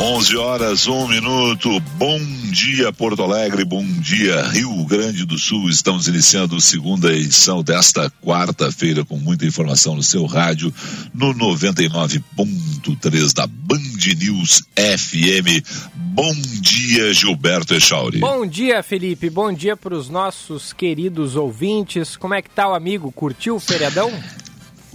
11 horas, um minuto. Bom dia, Porto Alegre. Bom dia, Rio Grande do Sul. Estamos iniciando a segunda edição desta quarta-feira com muita informação no seu rádio no 99.3 da Band News FM. Bom dia, Gilberto Echauri. Bom dia, Felipe. Bom dia para os nossos queridos ouvintes. Como é que tá o amigo? Curtiu o feriadão?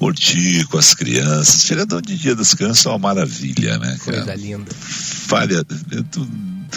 Curtir com as crianças. Feriadão de Dia das Crianças é uma maravilha, né, cara? Coisa linda. Falha,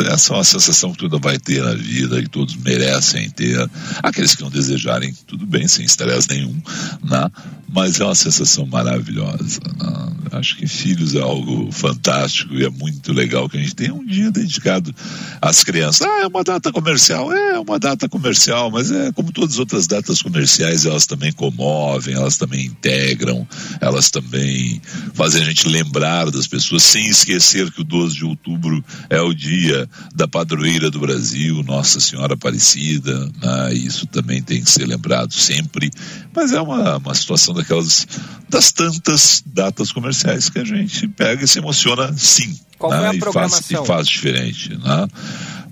essa é uma sensação que tu vai ter na vida, que todos merecem ter. Aqueles que não desejarem, tudo bem, sem estresse nenhum, né? mas é uma sensação maravilhosa. Né? Acho que filhos é algo fantástico e é muito legal que a gente tenha um dia dedicado às crianças. Ah, é uma data comercial, é uma data comercial, mas é como todas as outras datas comerciais, elas também comovem, elas também integram, elas também fazem a gente lembrar das pessoas, sem esquecer que o 12 de outubro é o dia da padroeira do Brasil, Nossa Senhora Aparecida, né? isso também tem que ser lembrado sempre, mas é uma, uma situação daquelas, das tantas datas comerciais que a gente pega e se emociona sim, Qual né? a e, faz, e faz diferente, né?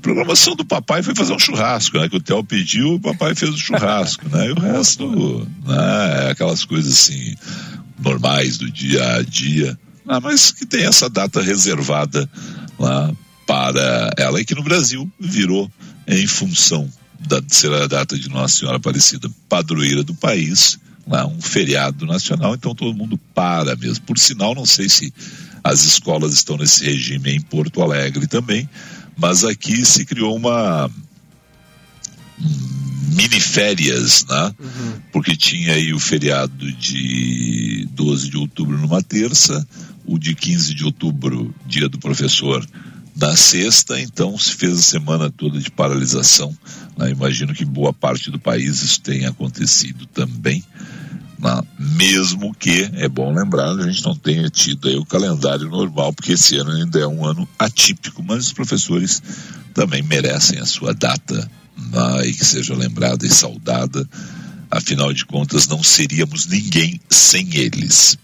programação do papai foi fazer um churrasco, né? Que o Theo pediu, o papai fez o churrasco, né? E o resto, né? É aquelas coisas assim, normais do dia a dia. Ah, mas que tem essa data reservada lá para ela e que no Brasil virou em função da ser a data de Nossa Senhora Aparecida, padroeira do país, lá, um feriado nacional, então todo mundo para mesmo. Por sinal, não sei se as escolas estão nesse regime em Porto Alegre também, mas aqui se criou uma mini férias, né? Uhum. Porque tinha aí o feriado de 12 de outubro numa terça, o de 15 de outubro, dia do professor, na sexta, então, se fez a semana toda de paralisação. Né? Imagino que boa parte do país isso tenha acontecido também. Né? Mesmo que, é bom lembrar, a gente não tenha tido o calendário normal, porque esse ano ainda é um ano atípico, mas os professores também merecem a sua data né? e que seja lembrada e saudada. Afinal de contas, não seríamos ninguém sem eles.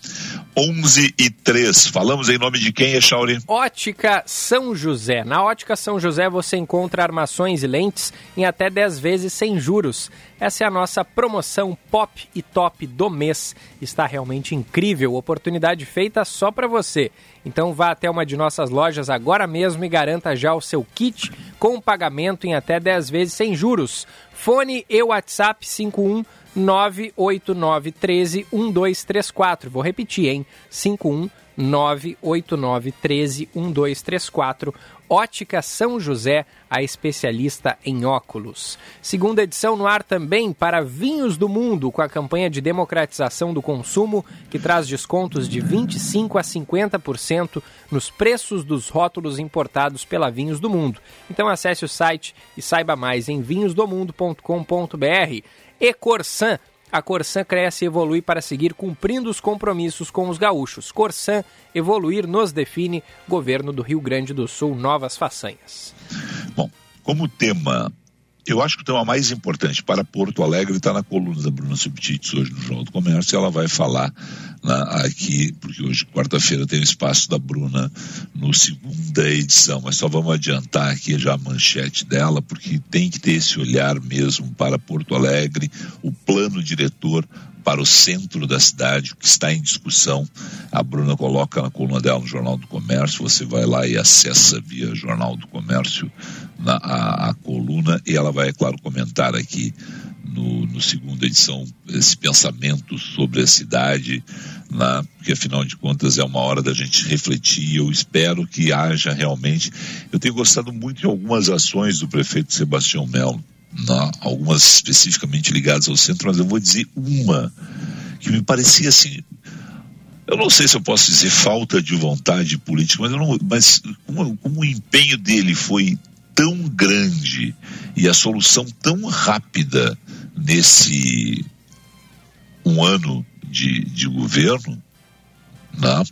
11 e 3. Falamos em nome de quem, Echauri? Ótica São José. Na Ótica São José você encontra armações e lentes em até 10 vezes sem juros. Essa é a nossa promoção Pop e Top do mês. Está realmente incrível, oportunidade feita só para você. Então vá até uma de nossas lojas agora mesmo e garanta já o seu kit com pagamento em até 10 vezes sem juros. Fone e WhatsApp 51 98913 1234. Vou repetir, hein? 51 98913 1234. Ótica São José, a especialista em óculos. Segunda edição no ar também para Vinhos do Mundo, com a campanha de democratização do consumo, que traz descontos de 25% a 50% nos preços dos rótulos importados pela Vinhos do Mundo. Então acesse o site e saiba mais em vinhosdomundo.com.br. E Corsan. A Corsan cresce e evolui para seguir cumprindo os compromissos com os gaúchos. Corsan, evoluir nos define. Governo do Rio Grande do Sul, novas façanhas. Bom, como tema eu acho que o tema mais importante para Porto Alegre está na coluna da Bruna Subtites hoje no Jornal do Comércio. Ela vai falar na, aqui, porque hoje, quarta-feira, tem o espaço da Bruna no segunda edição, mas só vamos adiantar aqui já a manchete dela, porque tem que ter esse olhar mesmo para Porto Alegre, o plano diretor para o centro da cidade, que está em discussão. A Bruna coloca na coluna dela no Jornal do Comércio, você vai lá e acessa via Jornal do Comércio na, a, a coluna, e ela vai, é claro, comentar aqui no, no segunda edição esse pensamento sobre a cidade, porque afinal de contas é uma hora da gente refletir. Eu espero que haja realmente. Eu tenho gostado muito de algumas ações do prefeito Sebastião Melo na, algumas especificamente ligadas ao centro, mas eu vou dizer uma que me parecia assim. Eu não sei se eu posso dizer falta de vontade política, mas, não, mas como, como o empenho dele foi tão grande e a solução tão rápida nesse um ano de, de governo, né?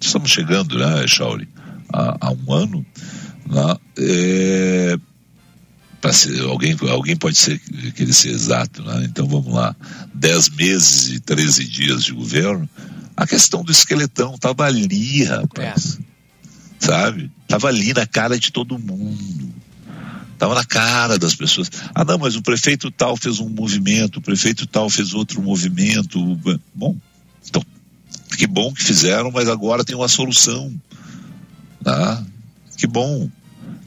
estamos chegando, né, Chauri? há, há um ano, né, é, ser, alguém, alguém pode ser, querer ser exato, né? então vamos lá, 10 meses e 13 dias de governo, a questão do esqueletão estava ali, rapaz. É. Sabe? Estava ali na cara de todo mundo. Estava na cara das pessoas. Ah, não, mas o prefeito tal fez um movimento, o prefeito tal fez outro movimento. Bom, então, que bom que fizeram, mas agora tem uma solução. Tá? Que bom.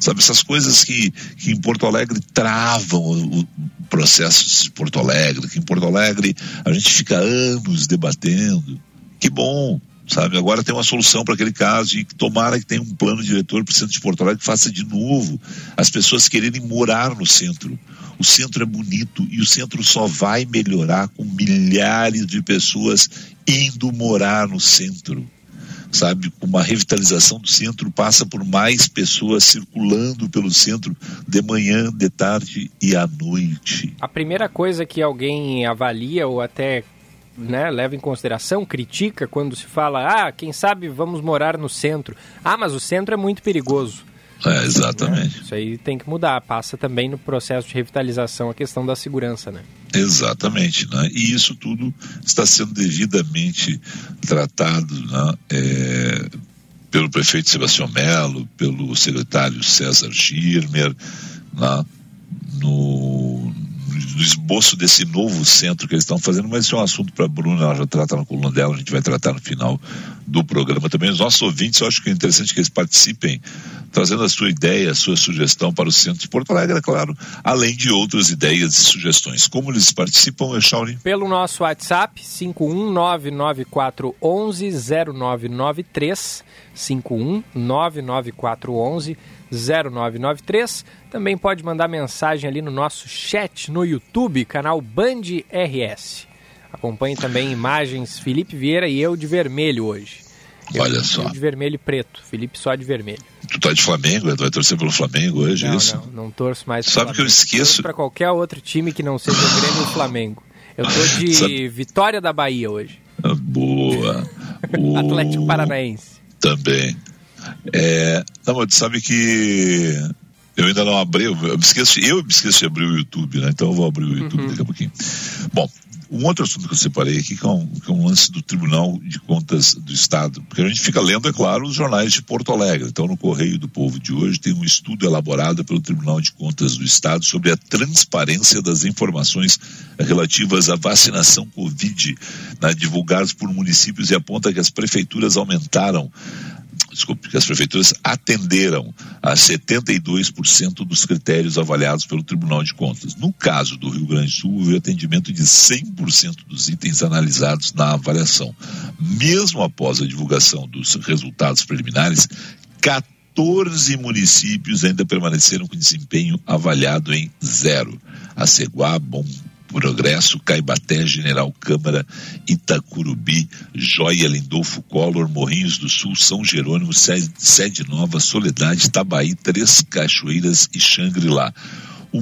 Sabe, essas coisas que, que em Porto Alegre travam o, o processo de Porto Alegre, que em Porto Alegre a gente fica anos debatendo. Que bom, sabe? Agora tem uma solução para aquele caso e tomara que tenha um plano diretor para o centro de Porto Alegre que faça de novo as pessoas quererem morar no centro. O centro é bonito e o centro só vai melhorar com milhares de pessoas indo morar no centro. Sabe, uma revitalização do centro passa por mais pessoas circulando pelo centro de manhã, de tarde e à noite. A primeira coisa que alguém avalia ou até né, leva em consideração, critica quando se fala, ah, quem sabe vamos morar no centro. Ah, mas o centro é muito perigoso. É, exatamente. Né? Isso aí tem que mudar. Passa também no processo de revitalização a questão da segurança, né? Exatamente, né? E isso tudo está sendo devidamente tratado, né? É, pelo prefeito Sebastião Melo, pelo secretário César Schirmer, né? no, do esboço desse novo centro que eles estão fazendo, mas isso é um assunto para a Bruna, ela já trata na coluna dela, a gente vai tratar no final do programa também. Os nossos ouvintes, eu acho que é interessante que eles participem, trazendo a sua ideia, a sua sugestão para o centro de Porto Alegre, é claro, além de outras ideias e sugestões. Como eles participam, Echauri? Pelo nosso WhatsApp, 51994110993, 5199411 0993. Também pode mandar mensagem ali no nosso chat no YouTube, canal Band RS. Acompanhe também imagens Felipe Vieira e eu de vermelho hoje. Eu, Olha só. de vermelho e preto, Felipe só de vermelho. Tu tá de Flamengo, tu vai torcer pelo Flamengo hoje, não, é isso? Não, não torço mais Sabe Flamengo. que eu esqueço? para qualquer outro time que não seja o Grêmio ou Flamengo. Eu tô de Sabe... Vitória da Bahia hoje. Boa. o... Atlético Paranaense. Também. É, não, mas sabe que eu ainda não abri, eu me esqueço, eu me esqueço de abrir o YouTube, né? Então eu vou abrir o YouTube uhum. daqui a pouquinho. Bom, um outro assunto que eu separei aqui, que é, um, que é um lance do Tribunal de Contas do Estado, porque a gente fica lendo, é claro, os jornais de Porto Alegre. Então, no Correio do Povo de hoje, tem um estudo elaborado pelo Tribunal de Contas do Estado sobre a transparência das informações relativas à vacinação Covid, né, divulgadas por municípios, e aponta que as prefeituras aumentaram desculpe, que as prefeituras atenderam a 72% dos critérios avaliados pelo Tribunal de Contas. No caso do Rio Grande do Sul, houve atendimento de 100% dos itens analisados na avaliação. Mesmo após a divulgação dos resultados preliminares, 14 municípios ainda permaneceram com desempenho avaliado em zero. A Ceguá, Bom Progresso, Caibaté, General Câmara, Itacurubi, Joia, Lindolfo Collor, Morrinhos do Sul, São Jerônimo, Sede Nova, Soledade, Tabaí, Três Cachoeiras e Xangri-Lá. O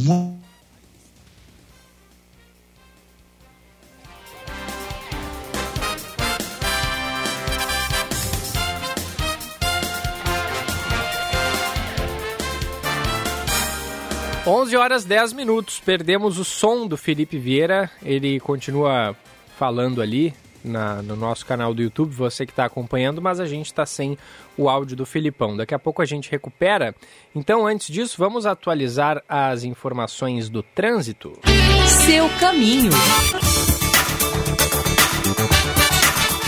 11 horas 10 minutos. Perdemos o som do Felipe Vieira. Ele continua falando ali na, no nosso canal do YouTube, você que está acompanhando, mas a gente está sem o áudio do Filipão. Daqui a pouco a gente recupera. Então, antes disso, vamos atualizar as informações do trânsito. Seu caminho.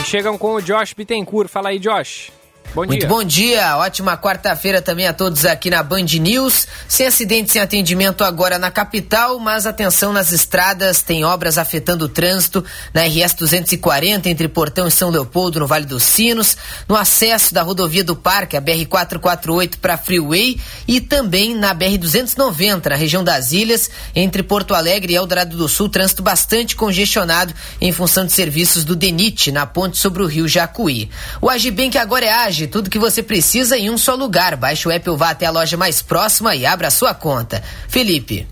chegam com o Josh Bittencourt. Fala aí, Josh. Bom Muito dia. bom dia, ótima quarta-feira também a todos aqui na Band News. Sem acidente, sem atendimento agora na capital, mas atenção nas estradas, tem obras afetando o trânsito na RS 240 entre Portão e São Leopoldo, no Vale dos Sinos, no acesso da rodovia do Parque, a BR 448 para Freeway e também na BR 290 na região das Ilhas, entre Porto Alegre e Eldorado do Sul, trânsito bastante congestionado em função de serviços do DENIT na ponte sobre o Rio Jacuí. O Agibank agora é ágil tudo que você precisa em um só lugar. Baixe o app ou vá até a loja mais próxima e abra sua conta. Felipe.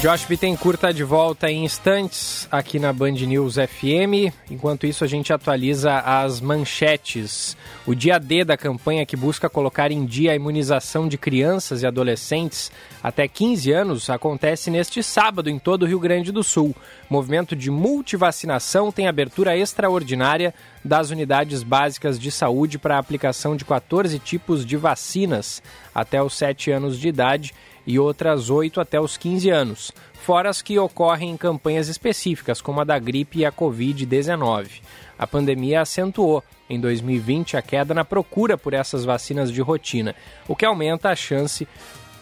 Josh Bittencourt está de volta em instantes aqui na Band News FM. Enquanto isso, a gente atualiza as manchetes. O dia D da campanha que busca colocar em dia a imunização de crianças e adolescentes até 15 anos acontece neste sábado em todo o Rio Grande do Sul. O movimento de multivacinação tem abertura extraordinária das unidades básicas de saúde para a aplicação de 14 tipos de vacinas até os 7 anos de idade e outras 8 até os 15 anos, fora as que ocorrem em campanhas específicas, como a da gripe e a Covid-19. A pandemia acentuou em 2020 a queda na procura por essas vacinas de rotina, o que aumenta a chance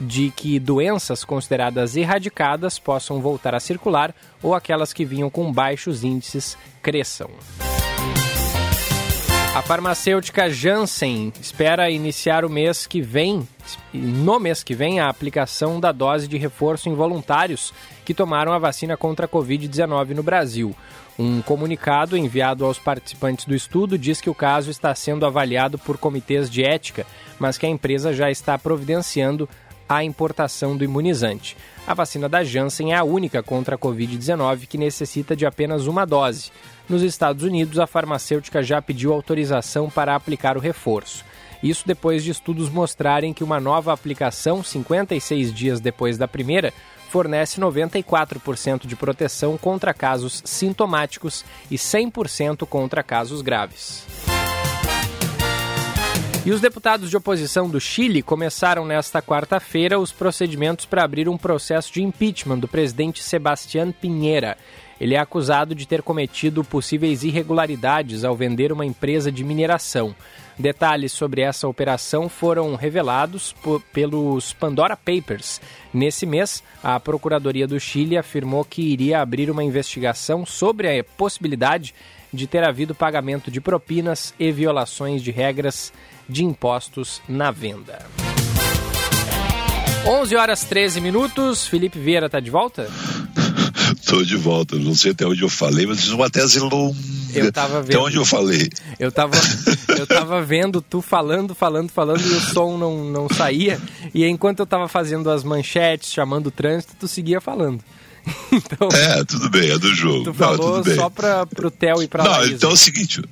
de que doenças consideradas erradicadas possam voltar a circular ou aquelas que vinham com baixos índices cresçam. A farmacêutica Janssen espera iniciar o mês que vem, no mês que vem, a aplicação da dose de reforço em voluntários que tomaram a vacina contra a Covid-19 no Brasil. Um comunicado enviado aos participantes do estudo diz que o caso está sendo avaliado por comitês de ética, mas que a empresa já está providenciando a importação do imunizante. A vacina da Janssen é a única contra a Covid-19 que necessita de apenas uma dose. Nos Estados Unidos, a farmacêutica já pediu autorização para aplicar o reforço. Isso depois de estudos mostrarem que uma nova aplicação, 56 dias depois da primeira, fornece 94% de proteção contra casos sintomáticos e 100% contra casos graves. E os deputados de oposição do Chile começaram nesta quarta-feira os procedimentos para abrir um processo de impeachment do presidente Sebastián Pinheira. Ele é acusado de ter cometido possíveis irregularidades ao vender uma empresa de mineração. Detalhes sobre essa operação foram revelados pelos Pandora Papers. Nesse mês, a Procuradoria do Chile afirmou que iria abrir uma investigação sobre a possibilidade de ter havido pagamento de propinas e violações de regras de impostos na venda. 11 horas 13 minutos. Felipe Vieira está de volta? Estou de volta. Não sei até onde eu falei, mas fiz uma tese longa. Eu tava vendo. Até onde eu falei? Eu tava, eu tava vendo tu falando, falando, falando e o som não, não saía. E enquanto eu tava fazendo as manchetes, chamando o trânsito, tu seguia falando. Então, é, tudo bem, é do jogo. Tu falou Não, só para pro Theo e para Não, Laísa. então é o seguinte,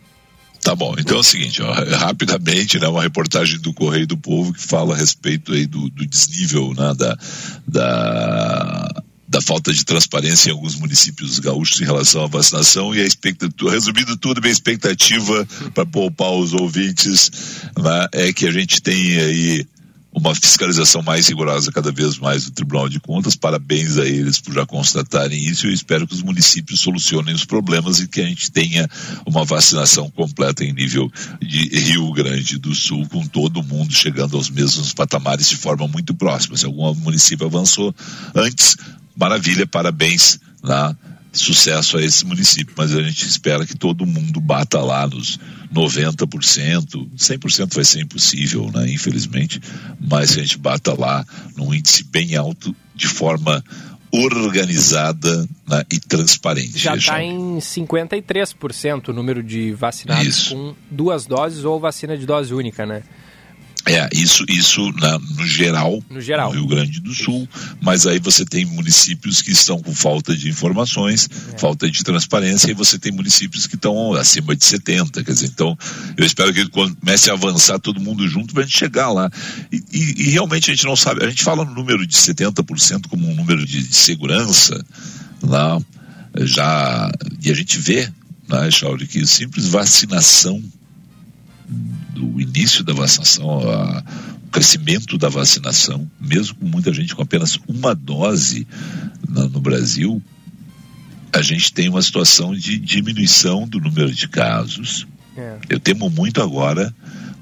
Tá bom, então é o seguinte, ó, rapidamente, né, uma reportagem do Correio do Povo que fala a respeito aí do, do desnível né, da, da, da falta de transparência em alguns municípios gaúchos em relação à vacinação e a expectativa, resumindo tudo, minha expectativa para poupar os ouvintes né, é que a gente tenha aí uma fiscalização mais rigorosa cada vez mais do Tribunal de Contas. Parabéns a eles por já constatarem isso. Eu espero que os municípios solucionem os problemas e que a gente tenha uma vacinação completa em nível de Rio Grande do Sul, com todo mundo chegando aos mesmos patamares de forma muito próxima. Se algum município avançou antes, maravilha, parabéns lá sucesso a esse município, mas a gente espera que todo mundo bata lá nos 90%, 100% vai ser impossível, né, infelizmente, mas a gente bata lá num índice bem alto de forma organizada né, e transparente. Já está em 53% o número de vacinados Isso. com duas doses ou vacina de dose única, né? É, isso, isso na, no, geral, no geral, no Rio Grande do Sul, mas aí você tem municípios que estão com falta de informações, é. falta de transparência, e você tem municípios que estão acima de 70, quer dizer, então eu espero que comece a avançar todo mundo junto para a gente chegar lá. E, e, e, realmente a gente não sabe, a gente fala no número de 70% como um número de, de segurança, lá, já, e a gente vê, né, Chauri, que simples vacinação do início da vacinação, a, o crescimento da vacinação, mesmo com muita gente com apenas uma dose na, no Brasil, a gente tem uma situação de diminuição do número de casos. É. Eu temo muito agora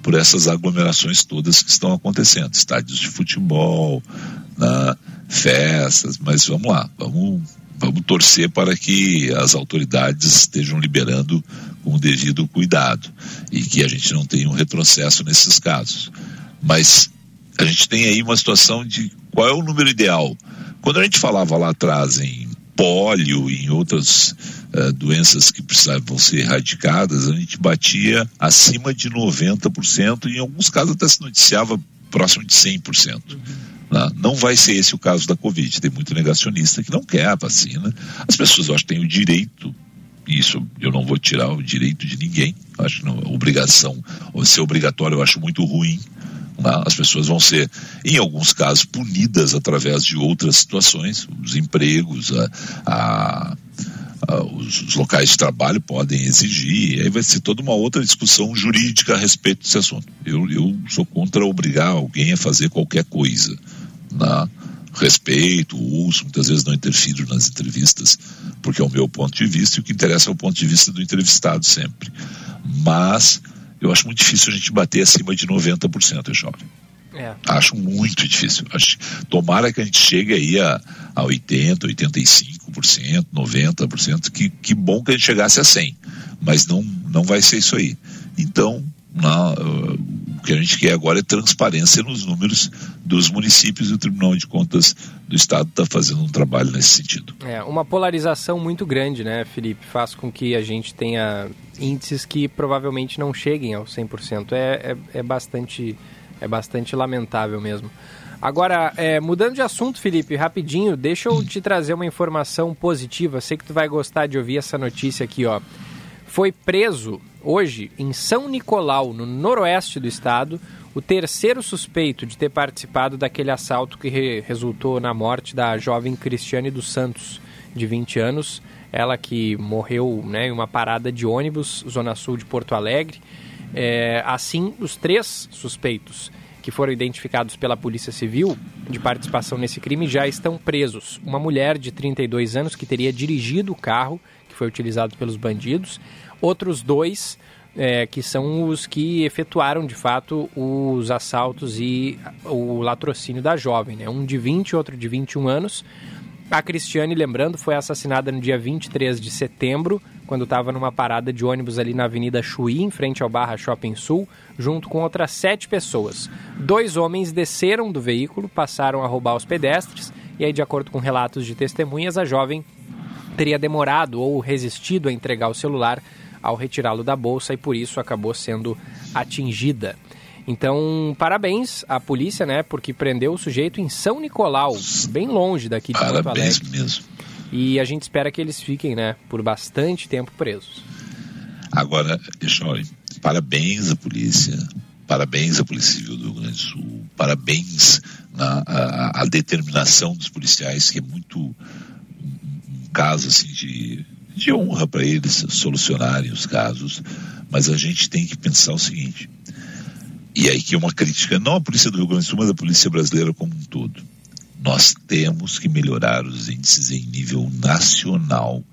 por essas aglomerações todas que estão acontecendo, estádios de futebol, na, festas, mas vamos lá, vamos vamos torcer para que as autoridades estejam liberando com o devido cuidado e que a gente não tenha um retrocesso nesses casos. Mas a gente tem aí uma situação de qual é o número ideal. Quando a gente falava lá atrás em pólio e em outras uh, doenças que precisavam ser erradicadas, a gente batia acima de 90% e em alguns casos até se noticiava próximo de 100%. Uhum. Né? Não vai ser esse o caso da Covid. Tem muito negacionista que não quer a vacina. As pessoas, eu acho, têm o direito isso eu não vou tirar o direito de ninguém. Acho que não, obrigação, ou ser obrigatório, eu acho muito ruim. Né? As pessoas vão ser, em alguns casos, punidas através de outras situações, os empregos, a, a, a, os, os, locais de trabalho podem exigir, aí vai ser toda uma outra discussão jurídica a respeito desse assunto. Eu, eu sou contra obrigar alguém a fazer qualquer coisa. Né? Respeito, uso, muitas vezes não interfiro nas entrevistas, porque é o meu ponto de vista e o que interessa é o ponto de vista do entrevistado sempre. Mas eu acho muito difícil a gente bater acima de 90%, é jovem. É. Acho muito difícil. Acho, tomara que a gente chegue aí a, a 80%, 85%, 90%. Que, que bom que a gente chegasse a 100%. Mas não, não vai ser isso aí. Então, na, o que a gente quer agora é transparência nos números dos municípios e o Tribunal de Contas do Estado está fazendo um trabalho nesse sentido. É, uma polarização muito grande, né, Felipe? Faz com que a gente tenha índices que provavelmente não cheguem ao 100%. É, é, é, bastante, é bastante lamentável mesmo. Agora, é, mudando de assunto, Felipe, rapidinho, deixa eu te trazer uma informação positiva. Sei que tu vai gostar de ouvir essa notícia aqui, ó. Foi preso hoje em São Nicolau, no noroeste do estado, o terceiro suspeito de ter participado daquele assalto que re resultou na morte da jovem Cristiane dos Santos, de 20 anos, ela que morreu né, em uma parada de ônibus, zona sul de Porto Alegre. É, assim, os três suspeitos que foram identificados pela Polícia Civil de participação nesse crime já estão presos. Uma mulher de 32 anos que teria dirigido o carro que foi utilizado pelos bandidos outros dois é, que são os que efetuaram de fato os assaltos e o latrocínio da jovem, né? um de 20 e outro de 21 anos. A Cristiane, lembrando, foi assassinada no dia 23 de setembro, quando estava numa parada de ônibus ali na Avenida Chuí, em frente ao Barra Shopping Sul, junto com outras sete pessoas. Dois homens desceram do veículo, passaram a roubar os pedestres, e aí, de acordo com relatos de testemunhas, a jovem teria demorado ou resistido a entregar o celular ao retirá-lo da bolsa e por isso acabou sendo atingida. Então, parabéns à polícia, né, porque prendeu o sujeito em São Nicolau, bem longe daqui de parabéns Porto Alegre. mesmo. E a gente espera que eles fiquem, né, por bastante tempo presos. Agora, Chore, parabéns à polícia, parabéns à Polícia Civil do Rio Grande do Sul, parabéns na a, a determinação dos policiais, que é muito um, um caso assim de de honra para eles solucionarem os casos, mas a gente tem que pensar o seguinte, e aí que é uma crítica não à polícia do Rio Grande do Sul, mas à polícia brasileira como um todo. Nós temos que melhorar os índices em nível nacional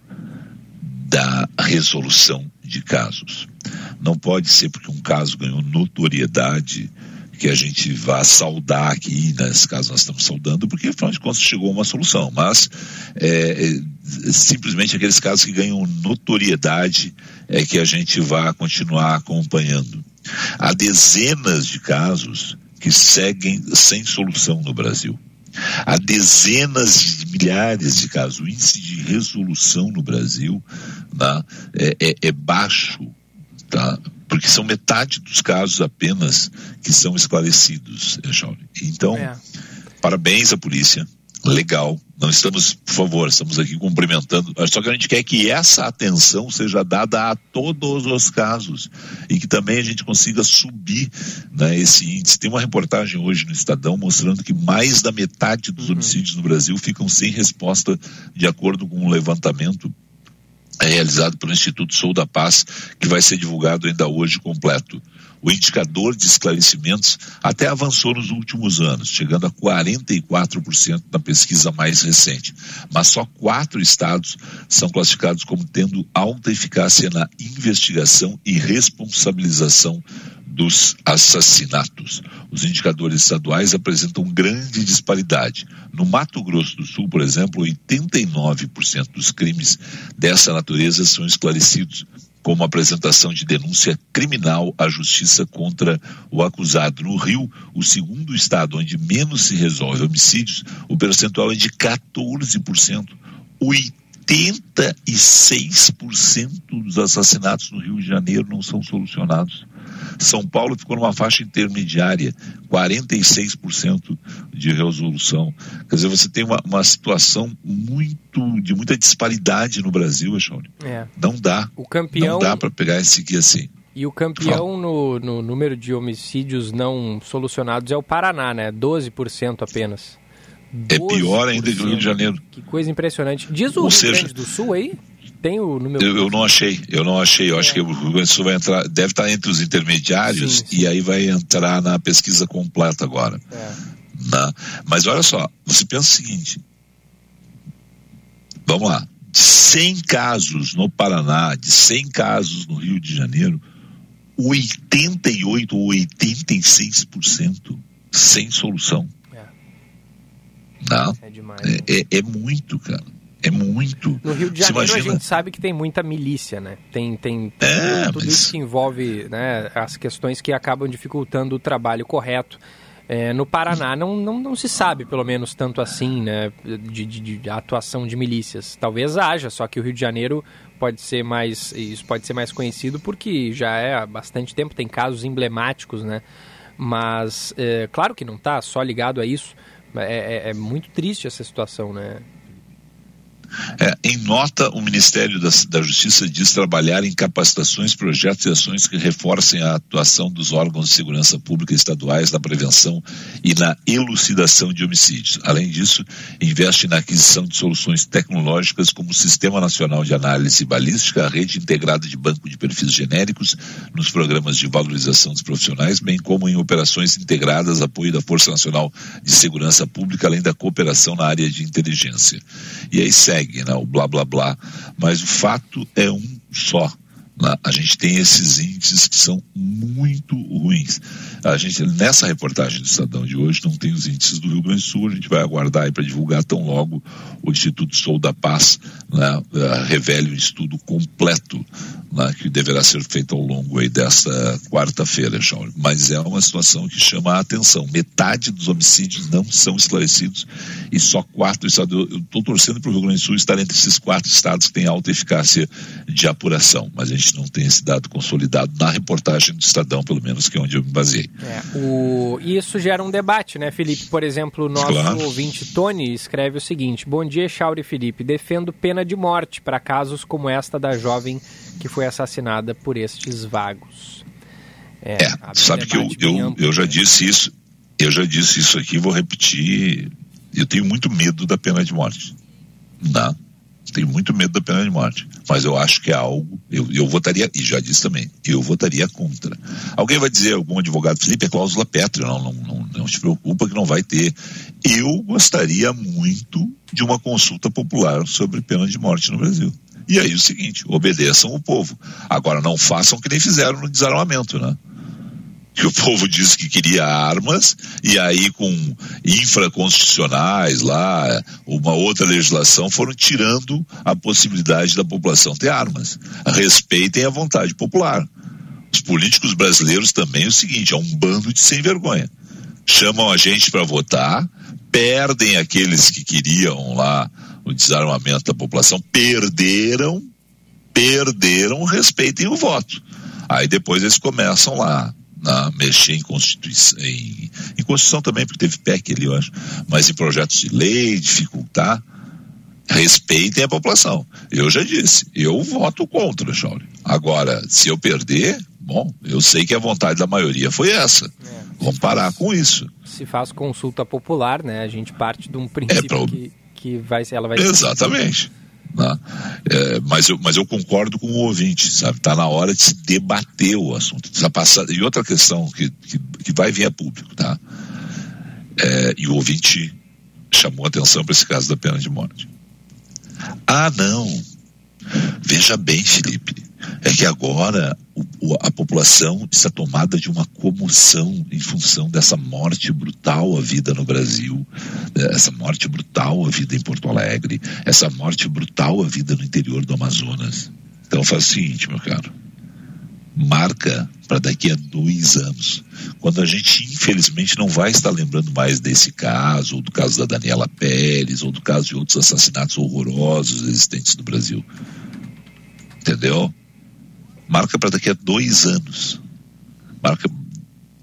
da resolução de casos. Não pode ser porque um caso ganhou notoriedade que a gente vá saudar aqui, nesse caso nós estamos saudando, porque afinal de contas chegou uma solução, mas é, é, simplesmente aqueles casos que ganham notoriedade é que a gente vai continuar acompanhando. Há dezenas de casos que seguem sem solução no Brasil. Há dezenas de milhares de casos. O índice de resolução no Brasil né, é, é, é baixo. Tá? Porque são metade dos casos apenas que são esclarecidos, Jauri. Então, é. parabéns à polícia, legal. Não estamos, por favor, estamos aqui cumprimentando. Só que a gente quer que essa atenção seja dada a todos os casos e que também a gente consiga subir né, esse índice. Tem uma reportagem hoje no Estadão mostrando que mais da metade dos uhum. homicídios no Brasil ficam sem resposta de acordo com um levantamento é realizado pelo Instituto Sou da Paz, que vai ser divulgado ainda hoje completo. O indicador de esclarecimentos até avançou nos últimos anos, chegando a 44% na pesquisa mais recente. Mas só quatro estados são classificados como tendo alta eficácia na investigação e responsabilização dos assassinatos. Os indicadores estaduais apresentam grande disparidade. No Mato Grosso do Sul, por exemplo, 89% dos crimes dessa natureza são esclarecidos como apresentação de denúncia criminal à justiça contra o acusado. No Rio, o segundo estado onde menos se resolve homicídios, o percentual é de 14%. 86% dos assassinatos no Rio de Janeiro não são solucionados São Paulo ficou numa faixa intermediária, 46% de resolução. Quer dizer, você tem uma, uma situação muito de muita disparidade no Brasil, Echauri. É. Não dá. O campeão... Não dá para pegar esse aqui assim. E o campeão no, no, número de homicídios não solucionados é o Paraná, né? 12% apenas. 12%. É pior ainda que o Rio de Janeiro. Que coisa impressionante. Diz o Ou Rio seja, Grande do Sul aí? Tem o número. Eu, eu não achei, eu não achei. Eu é. acho que o Rio Grande do Sul vai entrar, deve estar entre os intermediários sim, sim. e aí vai entrar na pesquisa completa agora. É. Na, né? mas olha só, você pensa o seguinte. Vamos lá. 100 casos no Paraná, de 100 casos no Rio de Janeiro, 88 ou 86% sem solução. É. Não? É, demais, é, é, é, muito, cara. É muito. No Rio de Janeiro imagina... a gente sabe que tem muita milícia, né? Tem, tem, é, tudo mas... isso que envolve né, as questões que acabam dificultando o trabalho correto. É, no Paraná não, não, não se sabe, pelo menos, tanto assim, né, de, de, de, atuação de milícias. Talvez haja, só que o Rio de Janeiro pode ser mais isso pode ser mais conhecido porque já é há bastante tempo tem casos emblemáticos né mas é, claro que não está só ligado a isso é, é, é, muito triste essa situação né é, em nota, o Ministério da, da, Justiça diz trabalhar em capacitações, projetos e ações que reforcem a atuação dos órgãos de segurança pública estaduais na prevenção e na elucidação de homicídios. Além disso, investe na aquisição de soluções tecnológicas como o Sistema Nacional de Análise Balística, a rede integrada de banco de perfis genéricos, nos programas de valorização dos profissionais, bem como em operações integradas, apoio da Força Nacional de Segurança Pública, além da cooperação na área de inteligência. E aí segue segue, né, o blá blá blá, mas o fato é um só. A gente tem esses índices que são muito ruins. A gente, nessa reportagem do Estadão de hoje, não tem os índices do Rio Grande do Sul, a gente vai aguardar aí para divulgar tão logo o Instituto Sou da Paz né, eh, revele o estudo completo né, que deverá ser feito ao longo aí quarta-feira, Mas é uma situação que chama a atenção. Metade dos homicídios não são esclarecidos e só quatro estados. Eu estou torcendo para o Rio Grande do Sul estar entre esses quatro estados que têm alta eficácia de apuração, mas a gente não tem esse dado consolidado na reportagem do Estadão, pelo menos que é onde eu me baseei. É, o... Isso gera um debate, né, Felipe? Por exemplo, o nosso claro. ouvinte Tony escreve o seguinte: Bom dia, Chauri Felipe. Defendo pena de morte para casos como esta da jovem que foi assassinada por estes vagos. É, é sabe que eu, eu, amplo, eu já né? disse isso, eu já disse isso aqui, vou repetir. Eu tenho muito medo da pena de morte. Não. Tenho muito medo da pena de morte. Mas eu acho que é algo. Eu, eu votaria, e já disse também, eu votaria contra. Alguém vai dizer, algum advogado, Felipe, é cláusula pétrea, não, não, não, não te preocupa que não vai ter. Eu gostaria muito de uma consulta popular sobre pena de morte no Brasil. E aí o seguinte, obedeçam o povo. Agora não façam que nem fizeram no desarmamento, né? Que o povo disse que queria armas e aí com infraconstitucionais lá, uma outra legislação foram tirando a possibilidade da população ter armas. Respeitem a vontade popular. Os políticos brasileiros também é o seguinte, é um bando de sem vergonha. Chamam a gente para votar, perdem aqueles que queriam lá o desarmamento da população, perderam, perderam, respeitem o voto. Aí depois eles começam lá a mexer em Constituição, em, em Constituição também, porque teve PEC ali, eu acho, mas em projetos de lei, dificultar. Respeitem a população. Eu já disse, eu voto contra, Chauri. Agora, se eu perder, bom, eu sei que a vontade da maioria foi essa. É. Vamos parar com isso. Se faz consulta popular, né? A gente parte de um é princípio é pra... que que vai, ela vai Exatamente. Né? É, mas, eu, mas eu concordo com o ouvinte, sabe? Está na hora de se debater o assunto. E outra questão que, que, que vai vir a público, tá? É, e o ouvinte chamou atenção para esse caso da pena de morte. Ah, não. Veja bem, Felipe é que agora a população está tomada de uma comoção em função dessa morte brutal à vida no Brasil, né, essa morte brutal à vida em Porto Alegre, essa morte brutal à vida no interior do Amazonas. Então faz o seguinte, meu caro, marca para daqui a dois anos, quando a gente infelizmente não vai estar lembrando mais desse caso, ou do caso da Daniela Pérez, ou do caso de outros assassinatos horrorosos existentes no Brasil. Entendeu? Marca para daqui a dois anos. Marca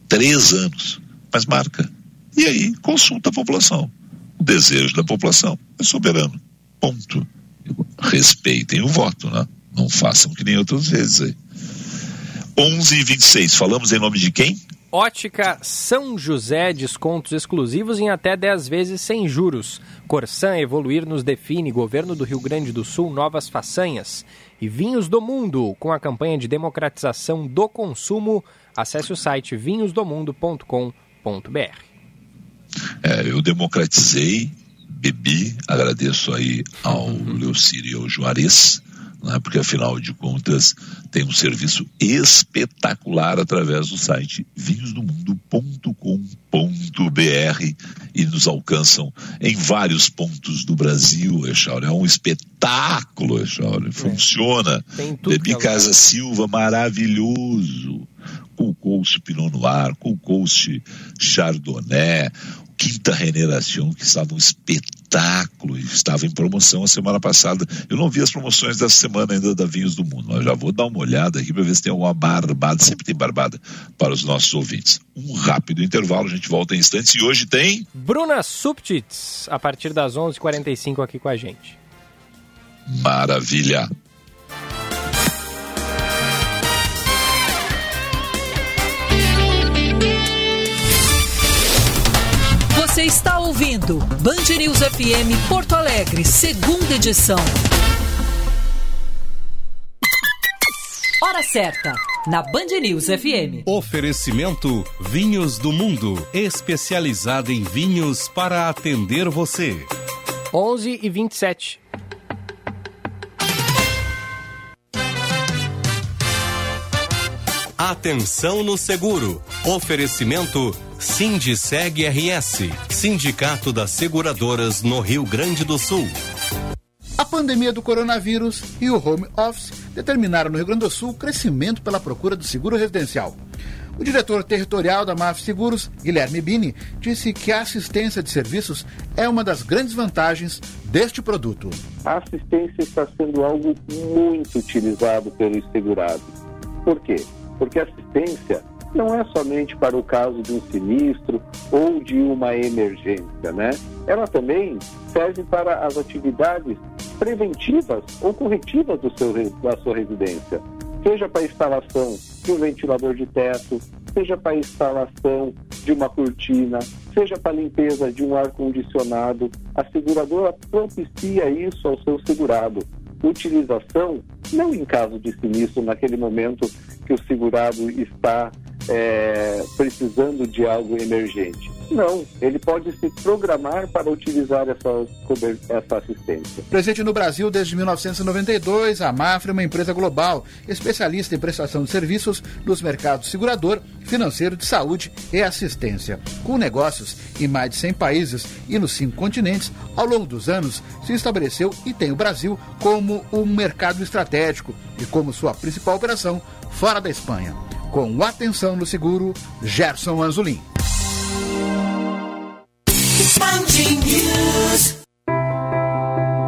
três anos, mas marca. E aí consulta a população. O desejo da população é soberano. Ponto. Respeitem o voto, né? Não façam que nem outras vezes aí. 11 e 26. Falamos em nome de quem? Ótica São José, descontos exclusivos em até 10 vezes sem juros. Corsan Evoluir nos define, Governo do Rio Grande do Sul, novas façanhas. E Vinhos do Mundo, com a campanha de democratização do consumo. Acesse o site vinhosdomundo.com.br. É, eu democratizei, bebi, agradeço aí ao. Leucírio e ao Juarez né, porque afinal de contas tem um serviço espetacular através do site vinhosdomundo.com.br e nos alcançam em vários pontos do Brasil, Echauri. É um espetáculo, Echauri. Funciona. Bebi é Casa Silva, maravilhoso. Cool Coast Pinot Noir, Cool Coast Chardonnay, Quinta Reneração, que estava um espetáculo, estava em promoção a semana passada. Eu não vi as promoções dessa semana ainda da Vinhos do Mundo, mas já vou dar uma olhada aqui para ver se tem alguma barbada. Sempre tem barbada para os nossos ouvintes. Um rápido intervalo, a gente volta em instantes e hoje tem. Bruna Subtits, a partir das 11h45 aqui com a gente. Maravilha! Você está ouvindo Band News FM Porto Alegre, segunda edição. Hora certa, na Band News FM. Oferecimento Vinhos do Mundo, especializada em vinhos para atender você. 11 e 27. Atenção no seguro. Oferecimento Sindiceg RS, Sindicato das Seguradoras no Rio Grande do Sul. A pandemia do coronavírus e o home office determinaram no Rio Grande do Sul o crescimento pela procura do seguro residencial. O diretor territorial da MAF Seguros, Guilherme Bini, disse que a assistência de serviços é uma das grandes vantagens deste produto. A assistência está sendo algo muito utilizado pelos segurados. Por quê? Porque assistência não é somente para o caso de um sinistro ou de uma emergência, né? Ela também serve para as atividades preventivas ou corretivas do seu, da sua residência, seja para a instalação de um ventilador de teto, seja para a instalação de uma cortina, seja para a limpeza de um ar-condicionado. A seguradora propicia isso ao seu segurado. Utilização não em caso de sinistro, naquele momento que o segurado está é, precisando de algo emergente. Não, ele pode se programar para utilizar essa, essa assistência. Presente no Brasil desde 1992, a Mafra é uma empresa global, especialista em prestação de serviços nos mercados segurador, financeiro, de saúde e assistência. Com negócios em mais de 100 países e nos cinco continentes, ao longo dos anos se estabeleceu e tem o Brasil como um mercado estratégico e como sua principal operação fora da Espanha. Com Atenção no Seguro, Gerson Anzolin.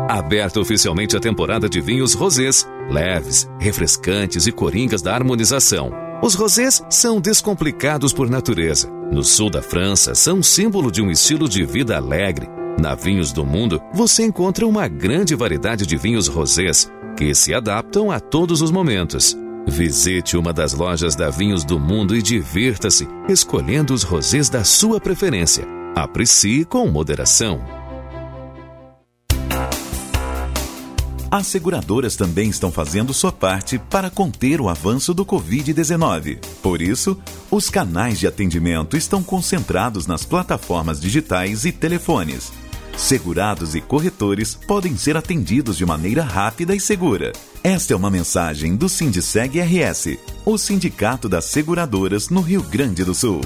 Aberta oficialmente a temporada de vinhos rosés, leves, refrescantes e coringas da harmonização. Os rosés são descomplicados por natureza. No sul da França, são símbolo de um estilo de vida alegre. Na Vinhos do Mundo, você encontra uma grande variedade de vinhos rosés que se adaptam a todos os momentos. Visite uma das lojas da Vinhos do Mundo e divirta-se escolhendo os rosés da sua preferência. Aprecie com moderação. As seguradoras também estão fazendo sua parte para conter o avanço do Covid-19. Por isso, os canais de atendimento estão concentrados nas plataformas digitais e telefones. Segurados e corretores podem ser atendidos de maneira rápida e segura. Esta é uma mensagem do Sindiceg RS, o Sindicato das Seguradoras no Rio Grande do Sul.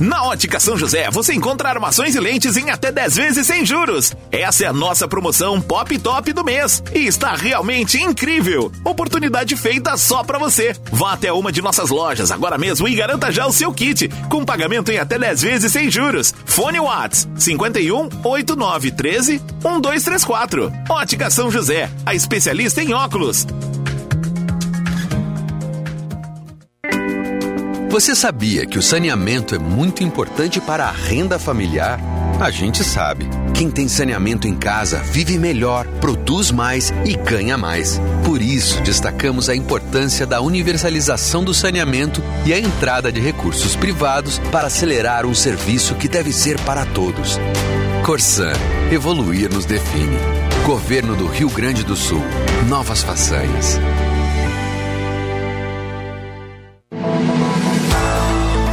Na Ótica São José, você encontra armações e lentes em até 10 vezes sem juros. Essa é a nossa promoção Pop Top do mês e está realmente incrível. Oportunidade feita só para você. Vá até uma de nossas lojas agora mesmo e garanta já o seu kit com pagamento em até 10 vezes sem juros. Fone Whats 51 89 13 1234. Ótica São José, a especialista em óculos. Você sabia que o saneamento é muito importante para a renda familiar? A gente sabe. Quem tem saneamento em casa vive melhor, produz mais e ganha mais. Por isso, destacamos a importância da universalização do saneamento e a entrada de recursos privados para acelerar um serviço que deve ser para todos. Corsan, evoluir nos define. Governo do Rio Grande do Sul. Novas façanhas.